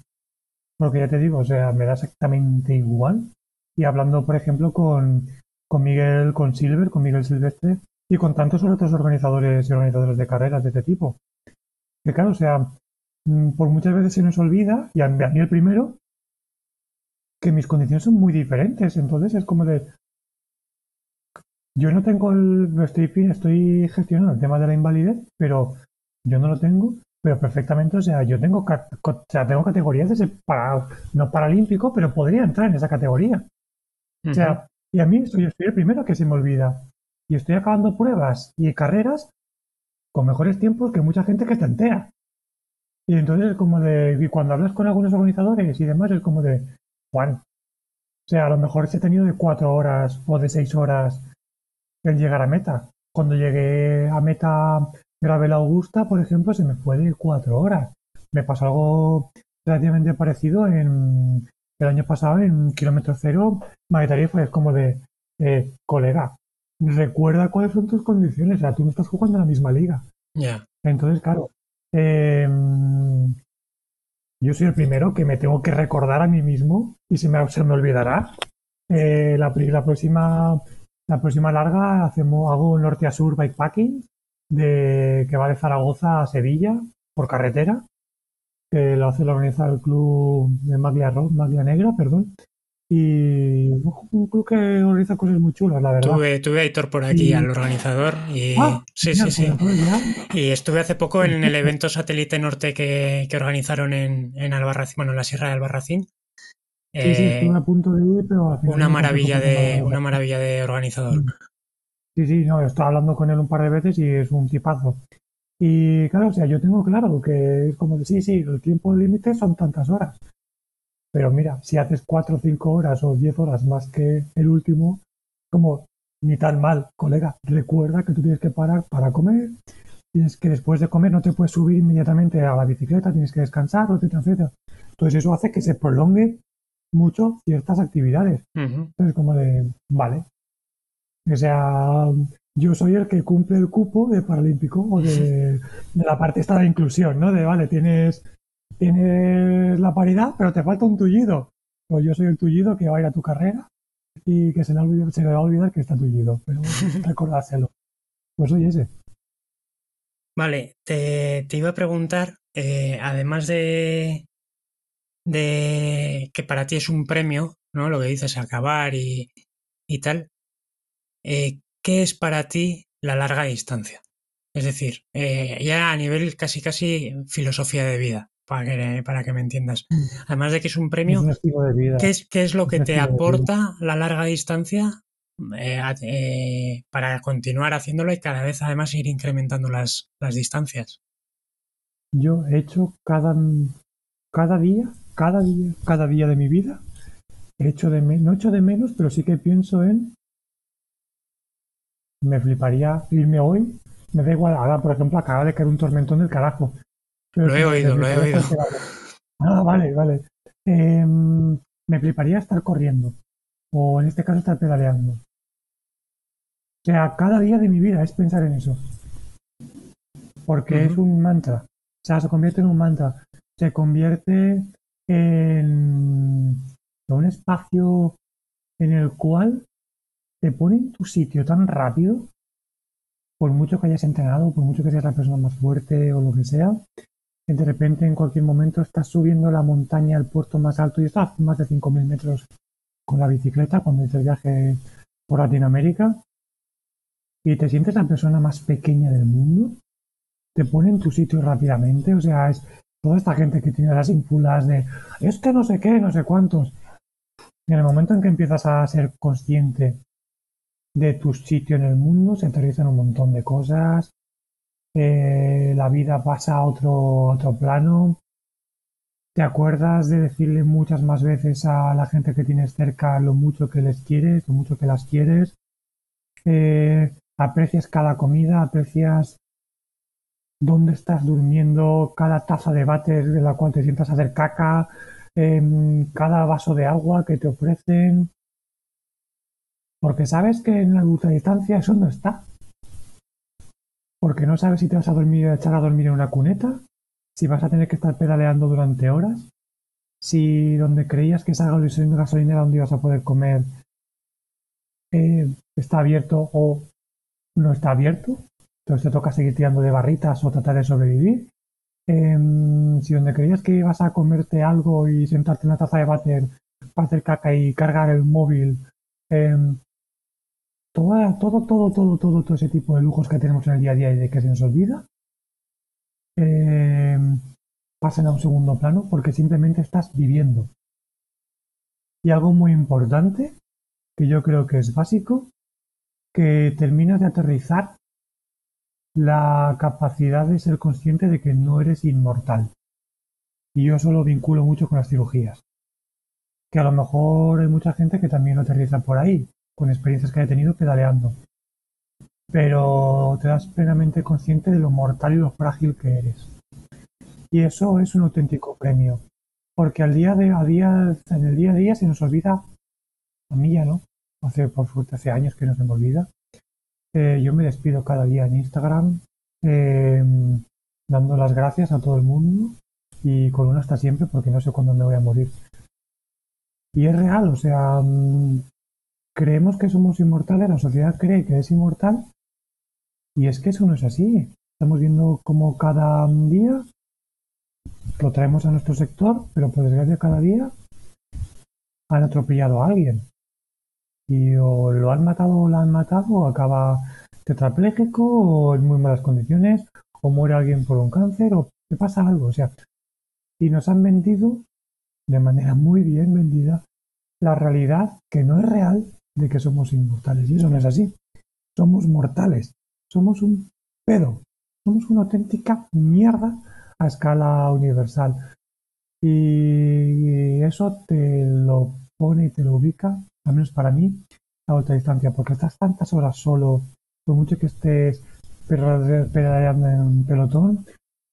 porque ya te digo, o sea, me da exactamente igual. Y hablando, por ejemplo, con, con Miguel, con Silver, con Miguel Silvestre, y con tantos otros organizadores y organizadores de carreras de este tipo. Que claro, o sea, mm, por muchas veces se nos olvida, y a mí el primero, que mis condiciones son muy diferentes. Entonces es como de. Yo no tengo el. Estoy, estoy gestionando el tema de la invalidez, pero yo no lo tengo, pero perfectamente, o sea, yo tengo, o sea, tengo categorías de para, no paralímpico, pero podría entrar en esa categoría. O sea, y a mí yo soy el primero que se me olvida. Y estoy acabando pruebas y carreras con mejores tiempos que mucha gente que está entera. Y entonces es como de, y cuando hablas con algunos organizadores y demás, es como de, Juan, o sea, a lo mejor se ha tenido de cuatro horas o de seis horas el llegar a meta. Cuando llegué a meta grabé la Augusta, por ejemplo, se me fue de cuatro horas. Me pasó algo relativamente parecido en el año pasado en kilómetro cero. Tarifa es como de, eh, colega, recuerda cuáles son tus condiciones. O sea, tú no estás jugando en la misma liga. Ya. Entonces, claro, em, yo soy el primero que me tengo que recordar a mí mismo y se me, se me olvidará. Eh, la, la, próxima, la próxima larga hacemos, hago un norte a sur bikepacking de, que va de Zaragoza a Sevilla por carretera, que lo hace la organiza el club de Maglia, Maglia Negra, perdón. Y un club que organiza cosas muy chulas, la verdad. Tuve, tuve a Hitor por aquí, al organizador. Y, ah, sí, sí, sí. Y estuve hace poco en el evento Satélite Norte que, que organizaron en, en Albarracín, bueno, en la Sierra de Albarracín. Sí, sí, estuve a punto de ir, pero una maravilla de, una maravilla de organizador. Mm. Sí, sí, no, estaba hablando con él un par de veces y es un tipazo. Y claro, o sea, yo tengo claro que es como sí, sí, el tiempo límite son tantas horas. Pero mira, si haces cuatro o cinco horas o diez horas más que el último, como ni tan mal, colega. Recuerda que tú tienes que parar para comer, tienes que después de comer no te puedes subir inmediatamente a la bicicleta, tienes que descansar, etcétera, etcétera. Entonces eso hace que se prolongue mucho ciertas actividades. Entonces como de, vale. O sea, yo soy el que cumple el cupo de Paralímpico o de, de la parte esta de inclusión, ¿no? De, vale, tienes tienes la paridad, pero te falta un tullido. Pues yo soy el tullido que va a ir a tu carrera y que se le, se le va a olvidar que está tullido, pero recordárselo. Pues soy ese. Vale, te, te iba a preguntar, eh, además de, de que para ti es un premio, ¿no? Lo que dices, acabar y, y tal, eh, ¿qué es para ti la larga distancia? Es decir, eh, ya a nivel casi casi filosofía de vida para que, para que me entiendas. Mm. Además de que es un premio, ¿qué, es, ¿qué es lo que te aporta la larga distancia eh, eh, para continuar haciéndolo y cada vez además ir incrementando las, las distancias? Yo he hecho cada, cada día, cada día, cada día de mi vida, he hecho de no he hecho de menos, pero sí que pienso en me fliparía irme hoy. Me da igual, ahora por ejemplo acaba de caer un tormentón del carajo lo he oído, lo he oído. Ah, vale, vale. Em, me fliparía estar corriendo. O en este caso estar pedaleando. O sea, cada día de mi vida es pensar en eso. Porque es un mantra. O sea, se convierte en un mantra. Se convierte en un espacio en el cual te pone en tu sitio tan rápido, por mucho que hayas entrenado, por mucho que seas la persona más fuerte o lo que sea, de repente en cualquier momento estás subiendo la montaña al puerto más alto y estás más de 5.000 metros con la bicicleta cuando hice el viaje por Latinoamérica y te sientes la persona más pequeña del mundo, te pone en tu sitio rápidamente, o sea, es toda esta gente que tiene las ínfulas de es que no sé qué, no sé cuántos. Y en el momento en que empiezas a ser consciente de tu sitio en el mundo, se te un montón de cosas, eh, la vida pasa a otro, otro plano. Te acuerdas de decirle muchas más veces a la gente que tienes cerca lo mucho que les quieres, lo mucho que las quieres. Eh, aprecias cada comida, aprecias dónde estás durmiendo, cada taza de váter de la cual te sientas a hacer caca, em, cada vaso de agua que te ofrecen. Porque sabes que en la ultradistancia eso no está porque no sabes si te vas a dormir, echar a dormir en una cuneta, si vas a tener que estar pedaleando durante horas. si donde creías que esa gasolinera donde ibas a poder comer eh, está abierto o no está abierto. Entonces te toca seguir tirando de barritas o tratar de sobrevivir. Em, si donde creías que ibas a comerte algo y sentarte en la taza de váter para hacer caca y cargar el móvil, em, todo, todo, todo, todo, todo, ese tipo de lujos que tenemos en el día a día y de que se nos olvida, em, pasan a un segundo plano porque simplemente estás viviendo. Y algo muy importante, que yo creo que es básico, que terminas de aterrizar la capacidad de ser consciente de que no eres inmortal. Y yo eso lo vinculo mucho con las cirugías. Que a lo mejor hay mucha gente que también lo aterriza por ahí, con experiencias que haya tenido pedaleando. Pero te das plenamente consciente de lo mortal y lo frágil que eres. Y eso es un auténtico premio. Porque al día de, a día, en el día a día se nos olvida, a mí ya no, hace por suerte hace años que no se me olvida, eh, yo me despido cada día en Instagram eh, dando las gracias a todo el mundo y con una hasta siempre porque no sé cuándo me voy a morir. Y es real, o sea, mm, creemos que somos inmortales, la sociedad cree que es inmortal y es que eso no es así. Estamos viendo como cada día lo traemos a nuestro sector, pero por desgracia cada día han atropellado a alguien y o lo han matado o la han matado o acaba tetrapléjico o en muy malas condiciones o muere alguien por un cáncer o te pasa algo, o sea, y nos han vendido de manera muy bien vendida la realidad que no es real de que somos inmortales y eso no es así. Somos mortales, somos un pedo, somos una auténtica mierda a escala universal. Y eso te lo pone y te lo ubica al menos para mí, a otra distancia, porque estás tantas horas solo, por mucho que estés pedaleando en un pelotón,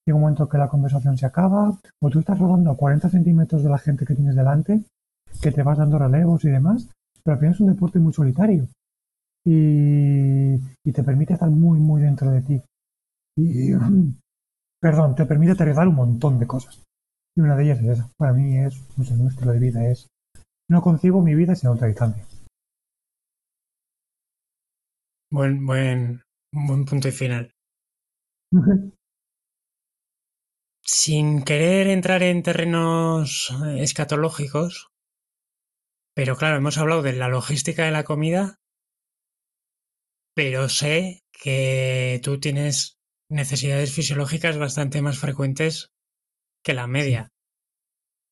llega un momento que la conversación se acaba, o tú estás rodando a 40 centímetros de la gente que tienes delante, que te vas dando relevos y demás, pero al final es un deporte muy solitario y, te permite estar muy, muy dentro de ti. Y, perdón, te permite aterrizar un montón de cosas. Y una de ellas es esa. Para mí es, no sé, un estilo de vida, es no concibo mi vida sin otra distancia. Buen, buen, buen punto y final. sin querer entrar en terrenos escatológicos, pero claro, hemos hablado de la logística de la comida, pero sé que tú tienes necesidades fisiológicas bastante más frecuentes que la media.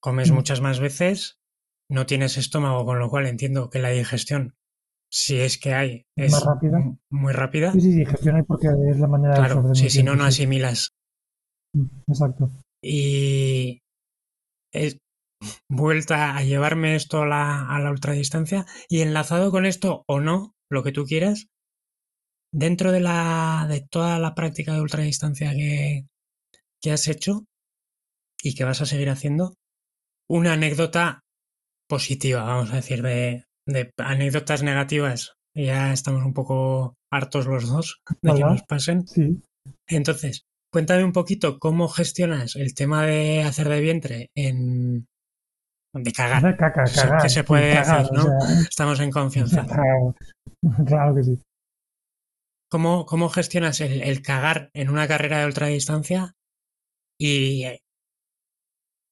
Comes mm. muchas más veces no tienes estómago, con lo cual entiendo que la digestión, si es que hay, es ¿Más rápida? muy rápida. Sí, sí, digestión hay porque es la manera claro, de sí, si no, no asimilas. Mm, exacto. Y es vuelta a llevarme esto a la, a la ultradistancia y enlazado con esto o no, lo que tú quieras, dentro de, la, de toda la práctica de ultradistancia que, que has hecho y que vas a seguir haciendo, una anécdota positiva, vamos a decir, de, anécdotas negativas. Ya estamos un poco hartos los dos de que nos pasen. Sí. Entonces, cuéntame un poquito cómo gestionas el tema de hacer de vientre en de cagar. Caca, que se puede hacer, ¿no? Estamos en confianza. Claro, que sí. ¿Cómo, cómo gestionas el, el, cagar en una carrera de ultradistancia? Y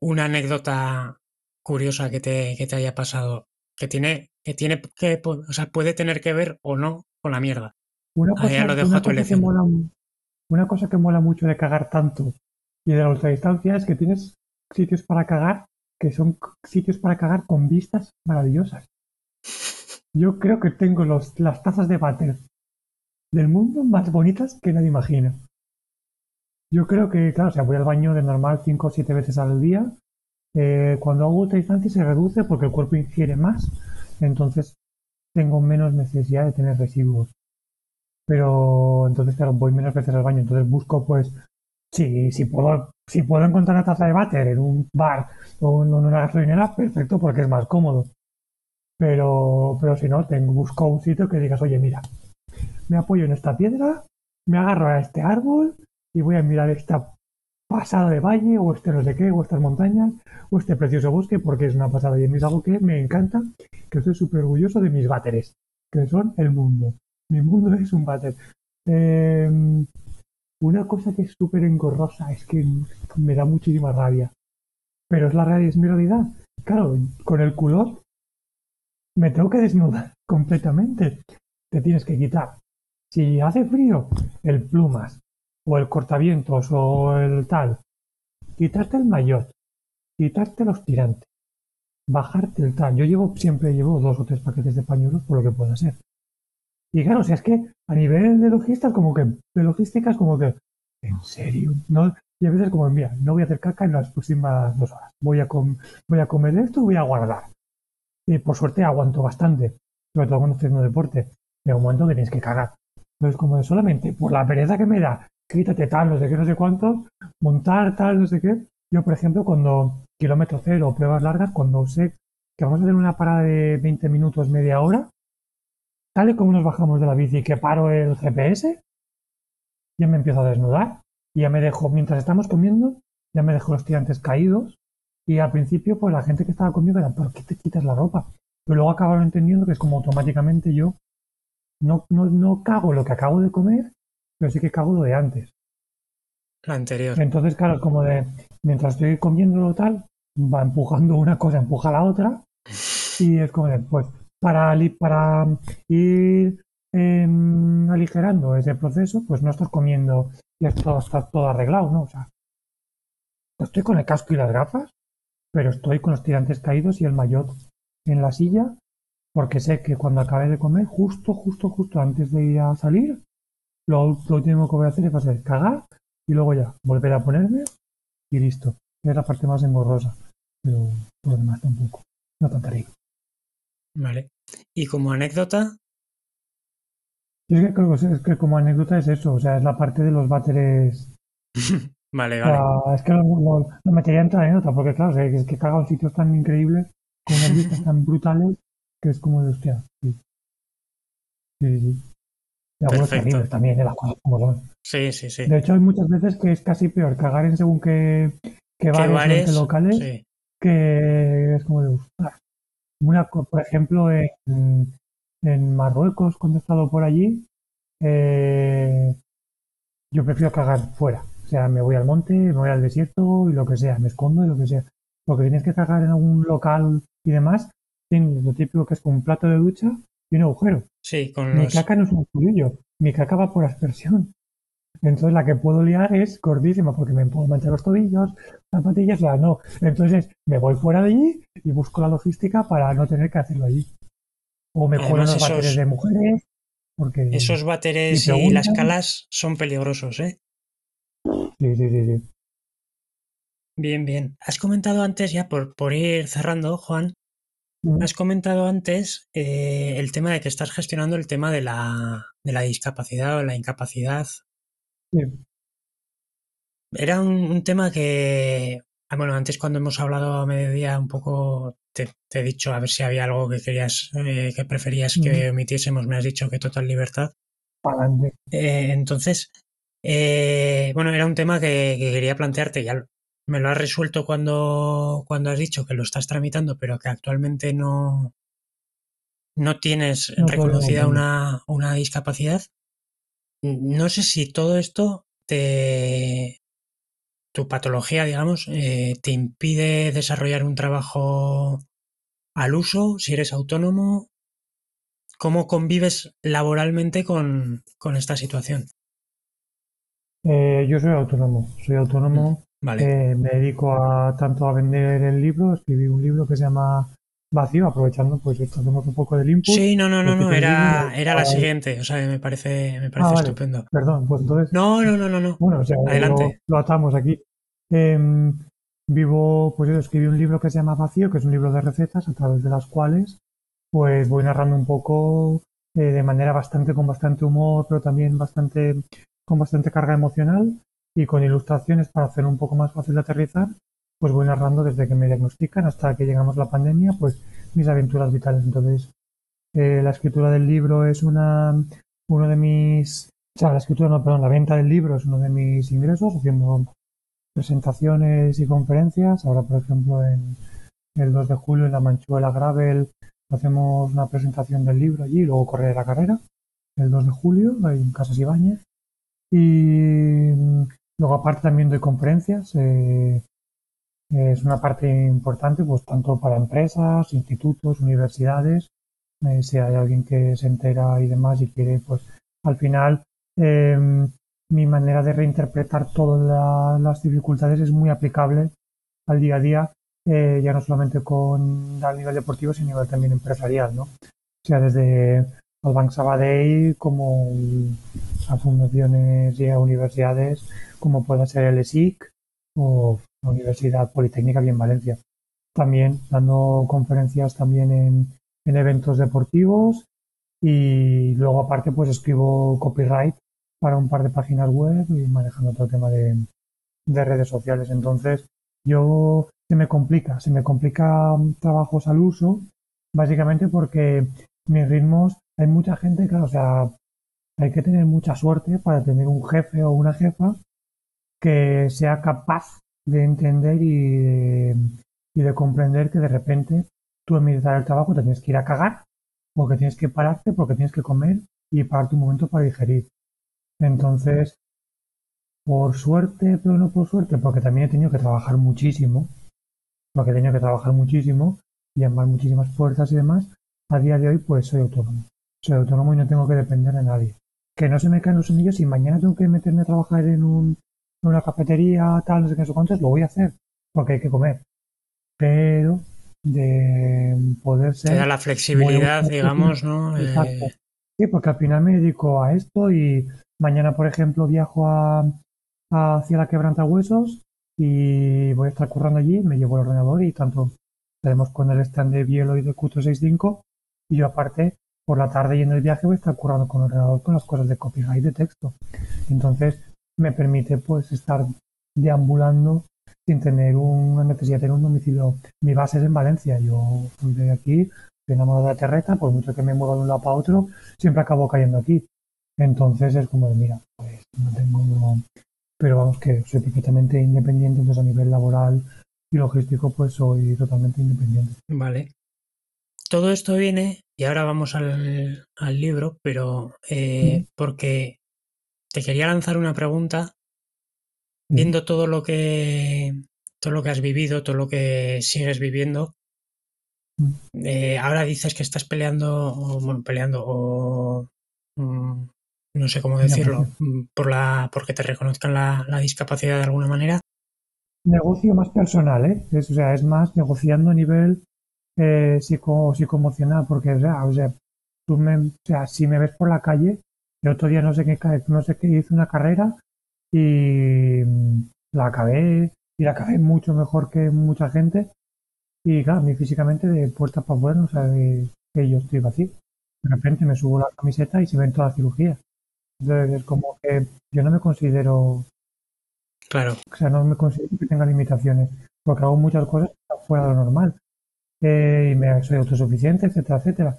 una anécdota curiosa que te, que te haya pasado, que tiene, que tiene que, o sea, puede tener que ver o no con la mierda. Una cosa, lo dejo a tu elección. Mola, una cosa que mola mucho de cagar tanto y de la ultradistancia es que tienes sitios para cagar que son sitios para cagar con vistas maravillosas. Yo creo que tengo los, las tazas de váter del mundo más bonitas que nadie imagina. Yo creo que, claro, o voy al baño de normal 5 o 7 veces al día eh, cuando hago distancia se reduce porque el cuerpo ingiere más, entonces tengo menos necesidad de tener residuos. Pero entonces, claro, voy menos veces al baño, entonces busco, pues, si, si, puedo, si puedo encontrar una taza de váter en un bar o en una gasolinera, perfecto, porque es más cómodo. Pero, pero si no, tengo, busco un sitio que digas, oye, mira, me apoyo en esta piedra, me agarro a este árbol y voy a mirar esta pasada de valle, o este no sé qué, o estas montañas, o este precioso bosque, porque es una pasada. Y es algo que me encanta, que estoy súper orgulloso de mis váteres, que son el mundo. Mi mundo es un váter. Em, una cosa que es súper engorrosa es que me da muchísima rabia. Pero es la realidad, es mi realidad. Claro, con el culor me tengo que desnudar completamente. Te tienes que quitar. Si hace frío, el plumas, o el cortavientos, o el tal. Quitarte el maillot, quitarte los tirantes, bajarte el tal. Yo llevo, siempre llevo dos o tres paquetes de pañuelos por lo que pueda ser. Y claro, o sea, es que a nivel de logística, como que, de logística es como que, ¿en serio? ¿No? Y a veces como, mira, no voy a hacer caca en las próximas dos horas. Voy a, voy a comer esto y voy a guardar. Y por suerte aguanto bastante, sobre todo cuando estoy haciendo deporte. Llega un que tienes que cagar. Entonces, como de solamente por la pereza que me da, quítate tal, no sé qué, no sé cuántos, montar tal, no sé qué. Yo, por ejemplo, cuando kilómetro cero pruebas largas, cuando sé que vamos a hacer una parada de 20 minutos, media hora, tal y como nos bajamos de la bici que paro el GPS, ya me empiezo a desnudar y ya me dejo, mientras estamos comiendo, ya me dejo los tirantes caídos y al principio pues la gente que estaba conmigo era, ¿por qué te quitas la ropa? Pero luego acabaron entendiendo que es como automáticamente yo no, no, no cago lo que acabo de comer, pero sí que cago lo de antes. La anterior. Entonces, claro, como de, mientras estoy comiendo tal, va empujando una cosa, empuja la otra, y es como de, pues, para, para ir em, aligerando ese proceso, pues no estás comiendo y esto está todo arreglado, ¿no? O sea, estoy con el casco y las gafas, pero estoy con los tirantes caídos y el maillot en la silla, porque sé que cuando acabe de comer, justo, justo, justo antes de ir a salir, lo, último que voy a hacer es pasar, cagar y luego ya volver a ponerme y listo. Es la parte más engorrosa, pero por lo demás tampoco, no tan terrible. Vale. ¿Y como anécdota? Yo creo que, es que como anécdota es eso, o sea, es la parte de los váteres. vale, vale. es que lo, lo, metería en anécdota, porque claro, es que caga en sitios tan increíbles, con unas vistas tan brutales, que es como de hostia. Sí, sí, sí. Y algunos terribles también, de las cosas como son. Sí, sí, sí. De hecho, hay muchas veces que es casi peor cagar en según qué, qué bares, locales, que es como de gustar. Una, por ejemplo, en, en Marruecos, cuando he estado por allí, eh, yo prefiero cagar fuera. O sea, me voy al monte, me voy al desierto y lo que sea, me escondo y lo que sea. Porque tienes que cagar en algún local y demás, tienes lo típico que es con un plato de ducha y un agujero. Sí, con Mi caca no es un culillo, mi caca va por aspersión. Entonces la que puedo liar es gordísima porque me puedo manchar los tobillos, zapatillas, o sea, no. Entonces me voy fuera de allí y busco la logística para no tener que hacerlo allí. O me pongo los esos, de mujeres. Porque, esos váteres y, las calas son peligrosos, ¿eh? Sí, sí, sí, sí. Bien, bien. Has comentado antes, ya por, por ir cerrando, Juan, has comentado antes eh, el tema de que estás gestionando el tema de la, de la discapacidad o la incapacidad era un, tema que, ah, bueno, antes cuando hemos hablado a mediodía un poco te, he dicho a ver si había algo que querías, eh, que preferías que omitiésemos, me has dicho que total libertad. Eh, entonces, eh, bueno, era un tema que, quería plantearte, ya me lo has resuelto cuando, cuando has dicho que lo estás tramitando, pero que actualmente no, no tienes reconocida una, una discapacidad. No sé si todo esto te, tu patología, digamos, eh, te impide desarrollar un trabajo al uso, si eres autónomo. ¿Cómo convives laboralmente con, esta situación? Eh, yo soy autónomo, soy autónomo. Mm, vale. Eh, me dedico a tanto a vender el libro, escribí un libro que se llama vacío, aprovechando pues esto hacemos un poco del input. Sí, no, no, no, no, era, era la siguiente, o sea, me parece, me parece ah, estupendo. Perdón, pues entonces. No, no, no, no, no. Bueno, o sea, Adelante. Lo, atamos aquí. Em, vivo, pues yo escribí un libro que se llama Vacío, que es un libro de recetas a través de las cuales pues voy narrando un poco eh, de manera bastante, con bastante humor, pero también bastante, con bastante carga emocional y con ilustraciones para hacer un poco más fácil de aterrizar pues voy narrando desde que me diagnostican hasta que llegamos a la pandemia, pues mis aventuras vitales. Entonces, eh, la escritura del libro es una, uno de mis, o sea, la escritura, no, perdón, la venta del libro es uno de mis ingresos, haciendo presentaciones y conferencias. Ahora, por ejemplo, en el 2 de julio en la Manchuela Gravel hacemos una presentación del libro allí y luego correr la carrera. El 2 de julio en Casas Ibáñez. Y mm, luego aparte también doy conferencias. Eh, es una parte importante, pues tanto para empresas, institutos, universidades. Eh, si hay alguien que se entera y demás y quiere, pues al final em, mi manera de reinterpretar todas las dificultades es muy aplicable al día a día, eh, ya no solamente con a nivel deportivo, sino a nivel también empresarial, ¿no? Sea, desde al Bank Sabadell como a fundaciones y a universidades como pueda ser el ESIC o Universidad Politécnica aquí en Valencia. También dando conferencias también en, en eventos deportivos y luego aparte pues escribo copyright para un par de páginas web y manejando todo el tema de, de redes sociales. Entonces yo se me complica, se me complica trabajos al uso, básicamente porque mis ritmos, hay mucha gente, claro, o sea, hay que tener mucha suerte para tener un jefe o una jefa que sea capaz de entender y de, y de comprender que de repente tú en mitad del trabajo tienes que ir a cagar, porque tienes que pararte, porque tienes que comer y parar tu momento para digerir. Entonces, por suerte, pero no por suerte, porque también he tenido que trabajar muchísimo, porque he tenido que trabajar muchísimo y llamar muchísimas fuerzas y demás, a día de hoy pues soy autónomo. Soy autónomo y no tengo que depender de nadie. Que no se me caen los semillos y mañana tengo que meterme a trabajar en, un, una cafetería, tal, no sé qué, no sé lo voy a hacer, porque hay que comer. Pero de poder ser... Te da la flexibilidad, digamos, ¿no? Exacto. Eh, sí, porque al final me dedico a esto y mañana, por ejemplo, viajo a, hacia la quebranta huesos y voy a estar currando allí, me llevo el ordenador y tanto estaremos con el stand de Bielo y de Q365 y yo aparte por la tarde y en el viaje voy a estar currando con el ordenador con las cosas de copyright de texto. Entonces me permite pues estar deambulando sin tener una necesidad de tener un domicilio. Mi base es en Valencia. Yo de aquí, estoy enamorado de la terreta, por mucho que me mueva de un lado para otro, siempre acabo cayendo aquí. Entonces es como de, mira, pues no tengo... Pero vamos que soy perfectamente independiente, entonces a nivel laboral y logístico pues soy totalmente independiente. Vale. Todo esto viene, y ahora vamos al, al libro, pero eh, porque te quería lanzar una pregunta viendo todo lo que todo lo que has vivido, todo lo que sigues viviendo, eh, ahora dices que estás peleando, o, bueno, peleando, o mm, no sé cómo decirlo, mm, por la, porque te reconozcan la, discapacidad de alguna manera. Negocio más personal, ¿eh? Es, o sea, es más negociando a nivel eh, psico, psicoemocional, porque, o sea, o sea, tú me, o sea, si me ves por la calle, el otro día no sé qué, no sé qué, hice una carrera y mm, la acabé y la acabé mucho mejor que mucha gente y claro, a mí físicamente de puertas para afuera no sabe que yo estoy vacío. De repente me subo la camiseta y se ven todas las cirugías. Entonces es como que yo no me considero... Claro. O sea, no me considero que tenga limitaciones, porque hago muchas cosas fuera de lo normal. Eh, y me, soy autosuficiente, etcétera, etcétera.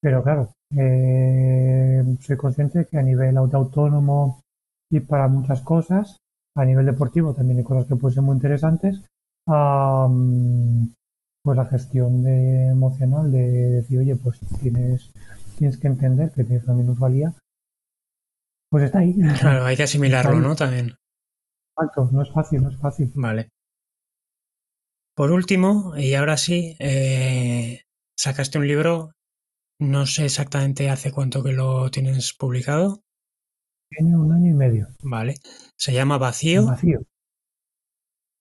Pero claro, eh, soy consciente que a nivel autónomo y para muchas cosas. A nivel deportivo también hay cosas que pueden ser muy interesantes. pues la gestión de, emocional de decir, oye, pues tienes, tienes que entender que tienes una minusvalía. Pues está ahí. Claro, hay que asimilarlo, ¿no? También. Exacto, no es fácil, no es fácil. Vale. Por último, y ahora sí, eh, sacaste un libro, no sé exactamente hace cuánto que lo tienes publicado. Tiene un año y medio. Vale. Se llama Vacío. Vacío.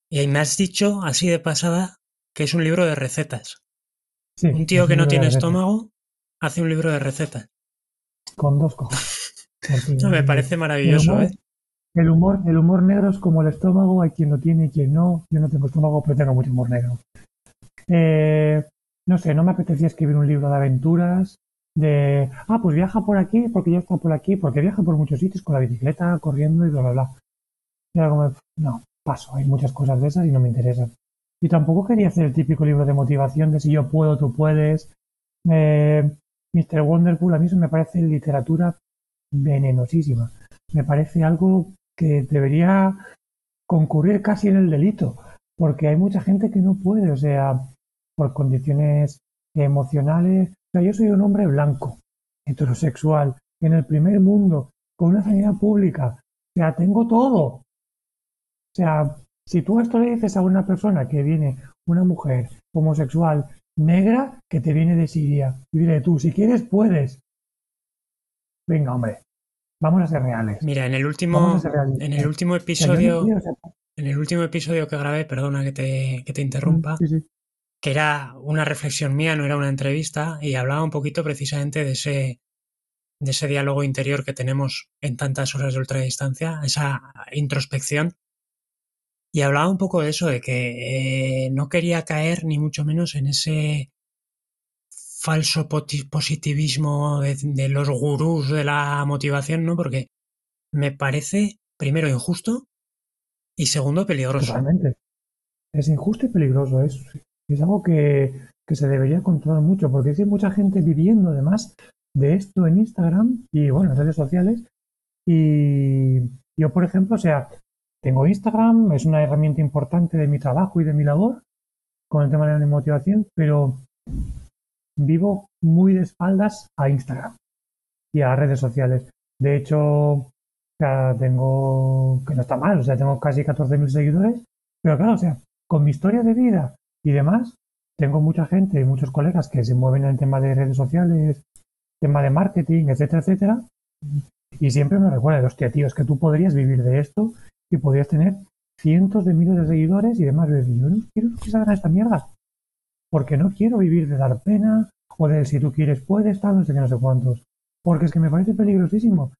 Y ahí me has dicho, así de pasada, que es un libro de recetas. Sí, un tío que no tiene estómago hace un libro de recetas. Con dos cojones. no, me parece maravilloso, el humor, ¿eh? El humor, el humor negro es como el estómago, hay quien lo tiene y quien no. Yo no tengo estómago, pero tengo mucho humor negro. Eh, no sé, no me apetecía escribir un libro de aventuras, de, ah, pues viaja por aquí porque ya está por aquí, porque viaja por muchos sitios con la bicicleta, corriendo y bla, bla, bla. Y algo no, paso, hay muchas cosas de esas y no me interesan. Y tampoco quería hacer el típico libro de motivación de si yo puedo, tú puedes. Eh, Mr. Wonderful, a mí eso me parece literatura venenosísima. Me parece algo que debería concurrir casi en el delito, porque hay mucha gente que no puede, o sea, por condiciones emocionales. O sea, yo soy un hombre blanco, heterosexual, en el primer mundo, con una sanidad pública. O sea, tengo todo. O sea, si tú esto le dices a una persona que viene, una mujer homosexual negra, que te viene de Siria, y dile tú, si quieres, puedes. Venga, hombre, vamos a ser reales. Mira, en el último, en el último episodio, en el último episodio que grabé, perdona que te, que te interrumpa, que era una reflexión mía, no era una entrevista, y hablaba un poquito precisamente de ese, de ese diálogo interior que tenemos en tantas horas de ultradistancia, esa introspección. Y hablaba un poco de eso, de que eh, no quería caer ni mucho menos en ese falso positivismo de, los gurús de la motivación, ¿no? Porque me parece, primero, injusto y segundo, peligroso. Totalmente. Es injusto y peligroso. Es, es algo que, que se debería controlar mucho, porque hay mucha gente viviendo además de esto en Instagram y, bueno, en redes sociales. Y yo, por ejemplo, o sea, tengo Instagram, es una herramienta importante de mi trabajo y de mi labor con el tema de la motivación, pero vivo muy de espaldas a Instagram y a redes sociales. De hecho, ya tengo, que no está mal, o sea, tengo casi 14.000 seguidores, pero claro, o sea, con mi historia de vida y demás, tengo mucha gente, muchos colegas que se mueven en el tema de redes sociales, tema de marketing, etcétera, etcétera, y siempre me recuerda, hostia, tío, es que tú podrías vivir de esto y podrías tener cientos de miles de seguidores y demás. Y yo no quiero que salga esta mierda porque no quiero vivir de dar pena o de si tú quieres puedes, tal, no sé qué, no sé cuántos. Porque es que me parece peligrosísimo.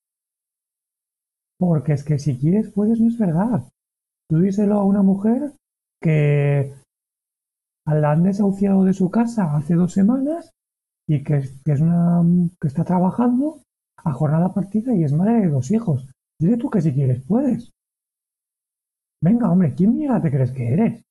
Porque es que si quieres puedes no es verdad. Tú díselo a una mujer que la han desahuciado de su casa hace dos semanas y que, es una que está trabajando a jornada partida y es madre de dos hijos. Dile tú que si quieres puedes. Venga, hombre, ¿quién mierda te crees que eres?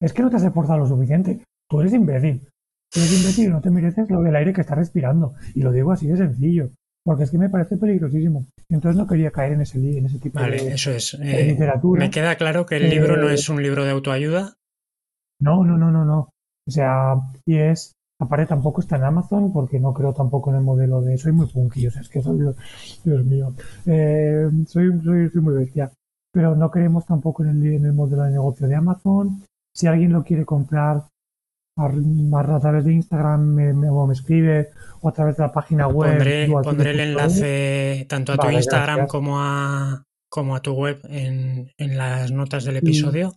Es que no te has esforzado lo suficiente. Tú eres imbécil. Tú eres imbécil y no te mereces lo del aire que estás respirando. Y lo digo así de sencillo. Porque es que me parece peligrosísimo. Entonces no quería caer en ese, en ese tipo de, eso es. Eh, literatura. Me queda claro que el libro no eh, es un libro de autoayuda. No, no, no, no, no. O sea, y es. Aparte tampoco está en Amazon porque no creo tampoco en el modelo de. Soy muy punky, o sea, es que soy. Dios mío. Eh, soy, soy, soy, muy bestia. Pero no creemos tampoco en el, en el modelo de negocio de Amazon. Si alguien lo quiere comprar, a, través de Instagram me, me, me, escribe o a través de la página web. Pondré, el enlace tanto a tu Instagram como a, como a tu web en, en las notas del episodio.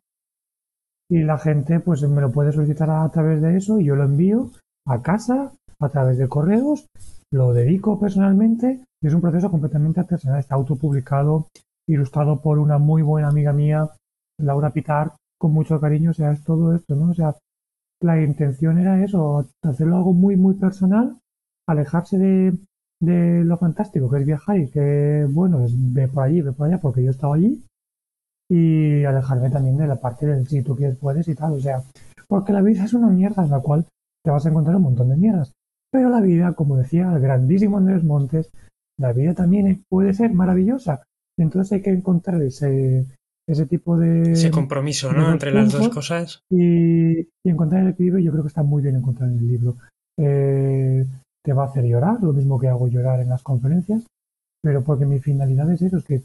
Y, la gente pues me lo puede solicitar a, través de eso y yo lo envío a casa a través de correos, lo dedico personalmente y es un proceso completamente artesanal. Está autopublicado, ilustrado por una muy buena amiga mía, Laura Pitar, con mucho cariño. O sea, es todo esto, ¿no? O sea, la intención era eso, hacerlo algo muy, muy personal, alejarse de, de lo fantástico que es viajar y que, bueno, es ve por allí, ve por allá, porque yo he estado allí, y alejarme también de la parte del si tú quieres, puedes y tal, o sea, porque la vida es una mierda en la cual te vas a encontrar un montón de mierdas, pero la vida, como decía el grandísimo Andrés Montes, la vida también puede ser maravillosa, entonces hay que encontrar ese, ese tipo de... Ese compromiso, ¿no? Entre las dos cosas. Y, encontrar el equilibrio yo creo que está muy bien encontrar en el libro. Eh, te va a hacer llorar, lo mismo que hago llorar en las conferencias, pero porque mi finalidad es eso, es que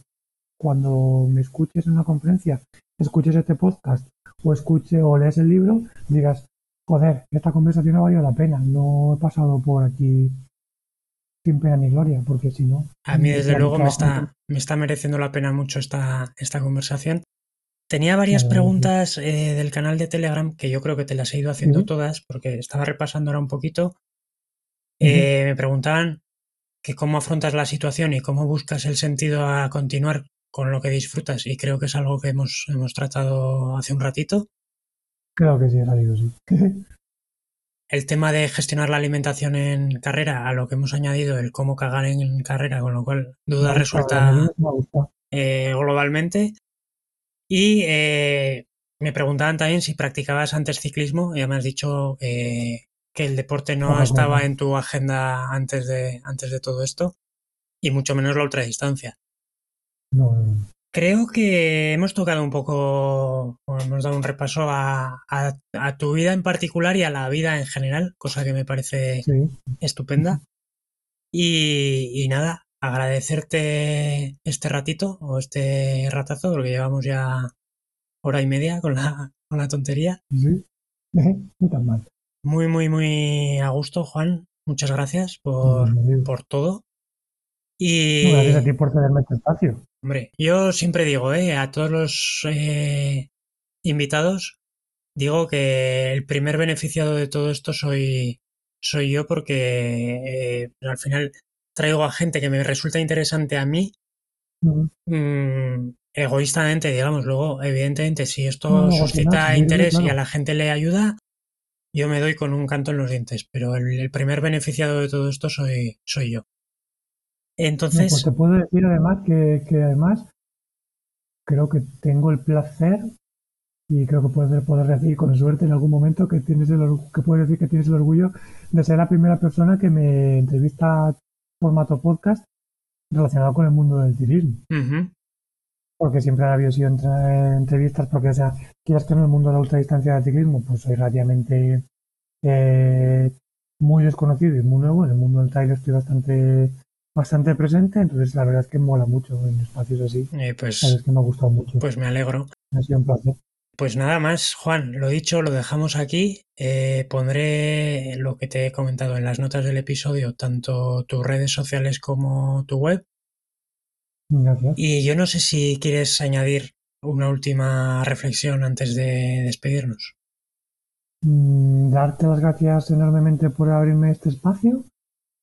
cuando me escuches en una conferencia, escuches este podcast o escuche o lees el libro, digas, joder, esta conversación ha valido la pena, no he pasado por aquí sin pena ni gloria, porque si no... A mí desde luego me está, me está mereciendo la pena mucho esta, esta conversación. Tenía varias preguntas eh, del canal de Telegram que yo creo que te las he ido haciendo todas porque estaba repasando ahora un poquito. Eh, me preguntaban que cómo afrontas la situación y cómo buscas el sentido a continuar con lo que disfrutas y creo que es algo que hemos, hemos tratado hace un ratito. Creo que sí, ha salido, sí. el tema de gestionar la alimentación en carrera, a lo que hemos añadido el cómo cagar en carrera, con lo cual duda resuelta eh, globalmente. Y eh, me preguntaban también si practicabas antes ciclismo, ya me has dicho que el deporte no estaba en tu agenda antes de, antes de todo esto, y mucho menos la ultradistancia. No, Creo que hemos tocado un poco, hemos dado un repaso a, tu vida en particular y a la vida en general, cosa que me parece estupenda. Y, nada, agradecerte este ratito o este ratazo, porque llevamos ya hora y media con la, con la tontería. Sí, muy tan mal. Muy, muy, muy a gusto, Juan. Muchas gracias por, por todo. Y... Gracias a ti por cederme este espacio. Hombre, yo siempre digo, eh, a todos los eh, invitados, digo que el primer beneficiado de todo esto soy, soy yo porque eh, al final traigo a gente que me resulta interesante a mí, mm, egoístamente, digamos. Luego, evidentemente, si esto suscita interés y a la gente le ayuda, yo me doy con un canto en los dientes, pero el, primer beneficiado de todo esto soy, soy yo. Entonces. pues te puedo decir además que, además creo que tengo el placer y creo que puedes poder decir con suerte en algún momento que tienes el que puedes decir que tienes el orgullo de ser la primera persona que me entrevista formato podcast relacionado con el mundo del tirismo. Porque siempre ha habido sido entrevistas, porque, o sea, quieras que en el mundo de la ultradistancia del ciclismo, pues soy relativamente eh, muy desconocido y muy nuevo. En el mundo del trail estoy bastante bastante presente, entonces la verdad es que mola mucho en espacios así. Eh, pues, es que me ha gustado mucho. Pues me alegro. Ha sido un placer. Pues nada más, Juan, lo dicho, lo dejamos aquí. Eh, pondré lo que te he comentado en las notas del episodio, tanto tus redes sociales como tu web. Gracias. Y yo no sé si quieres añadir una última reflexión antes de despedirnos. Mm, darte las gracias enormemente por abrirme este espacio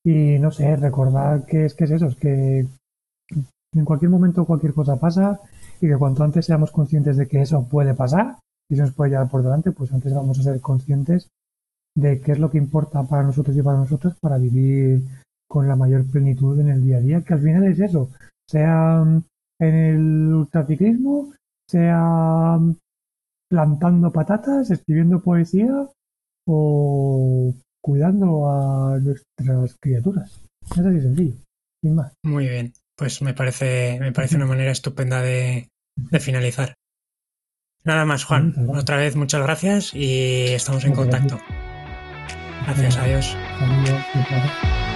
y no sé, recordar que es que es eso, es que en cualquier momento cualquier cosa pasa y que cuanto antes seamos conscientes de que eso puede pasar y se nos puede llevar por delante, pues antes vamos a ser conscientes de qué es lo que importa para nosotros y para nosotros para vivir con la mayor plenitud en el día a día, que al final es eso, sea en el ultraciclismo, sea plantando patatas, escribiendo poesía o cuidando a nuestras criaturas. Es así sencillo, sin más. Muy bien, pues me parece, me parece una manera estupenda de, finalizar. Nada más, Juan. Otra vez muchas gracias y estamos en contacto. Gracias, adiós. Adiós.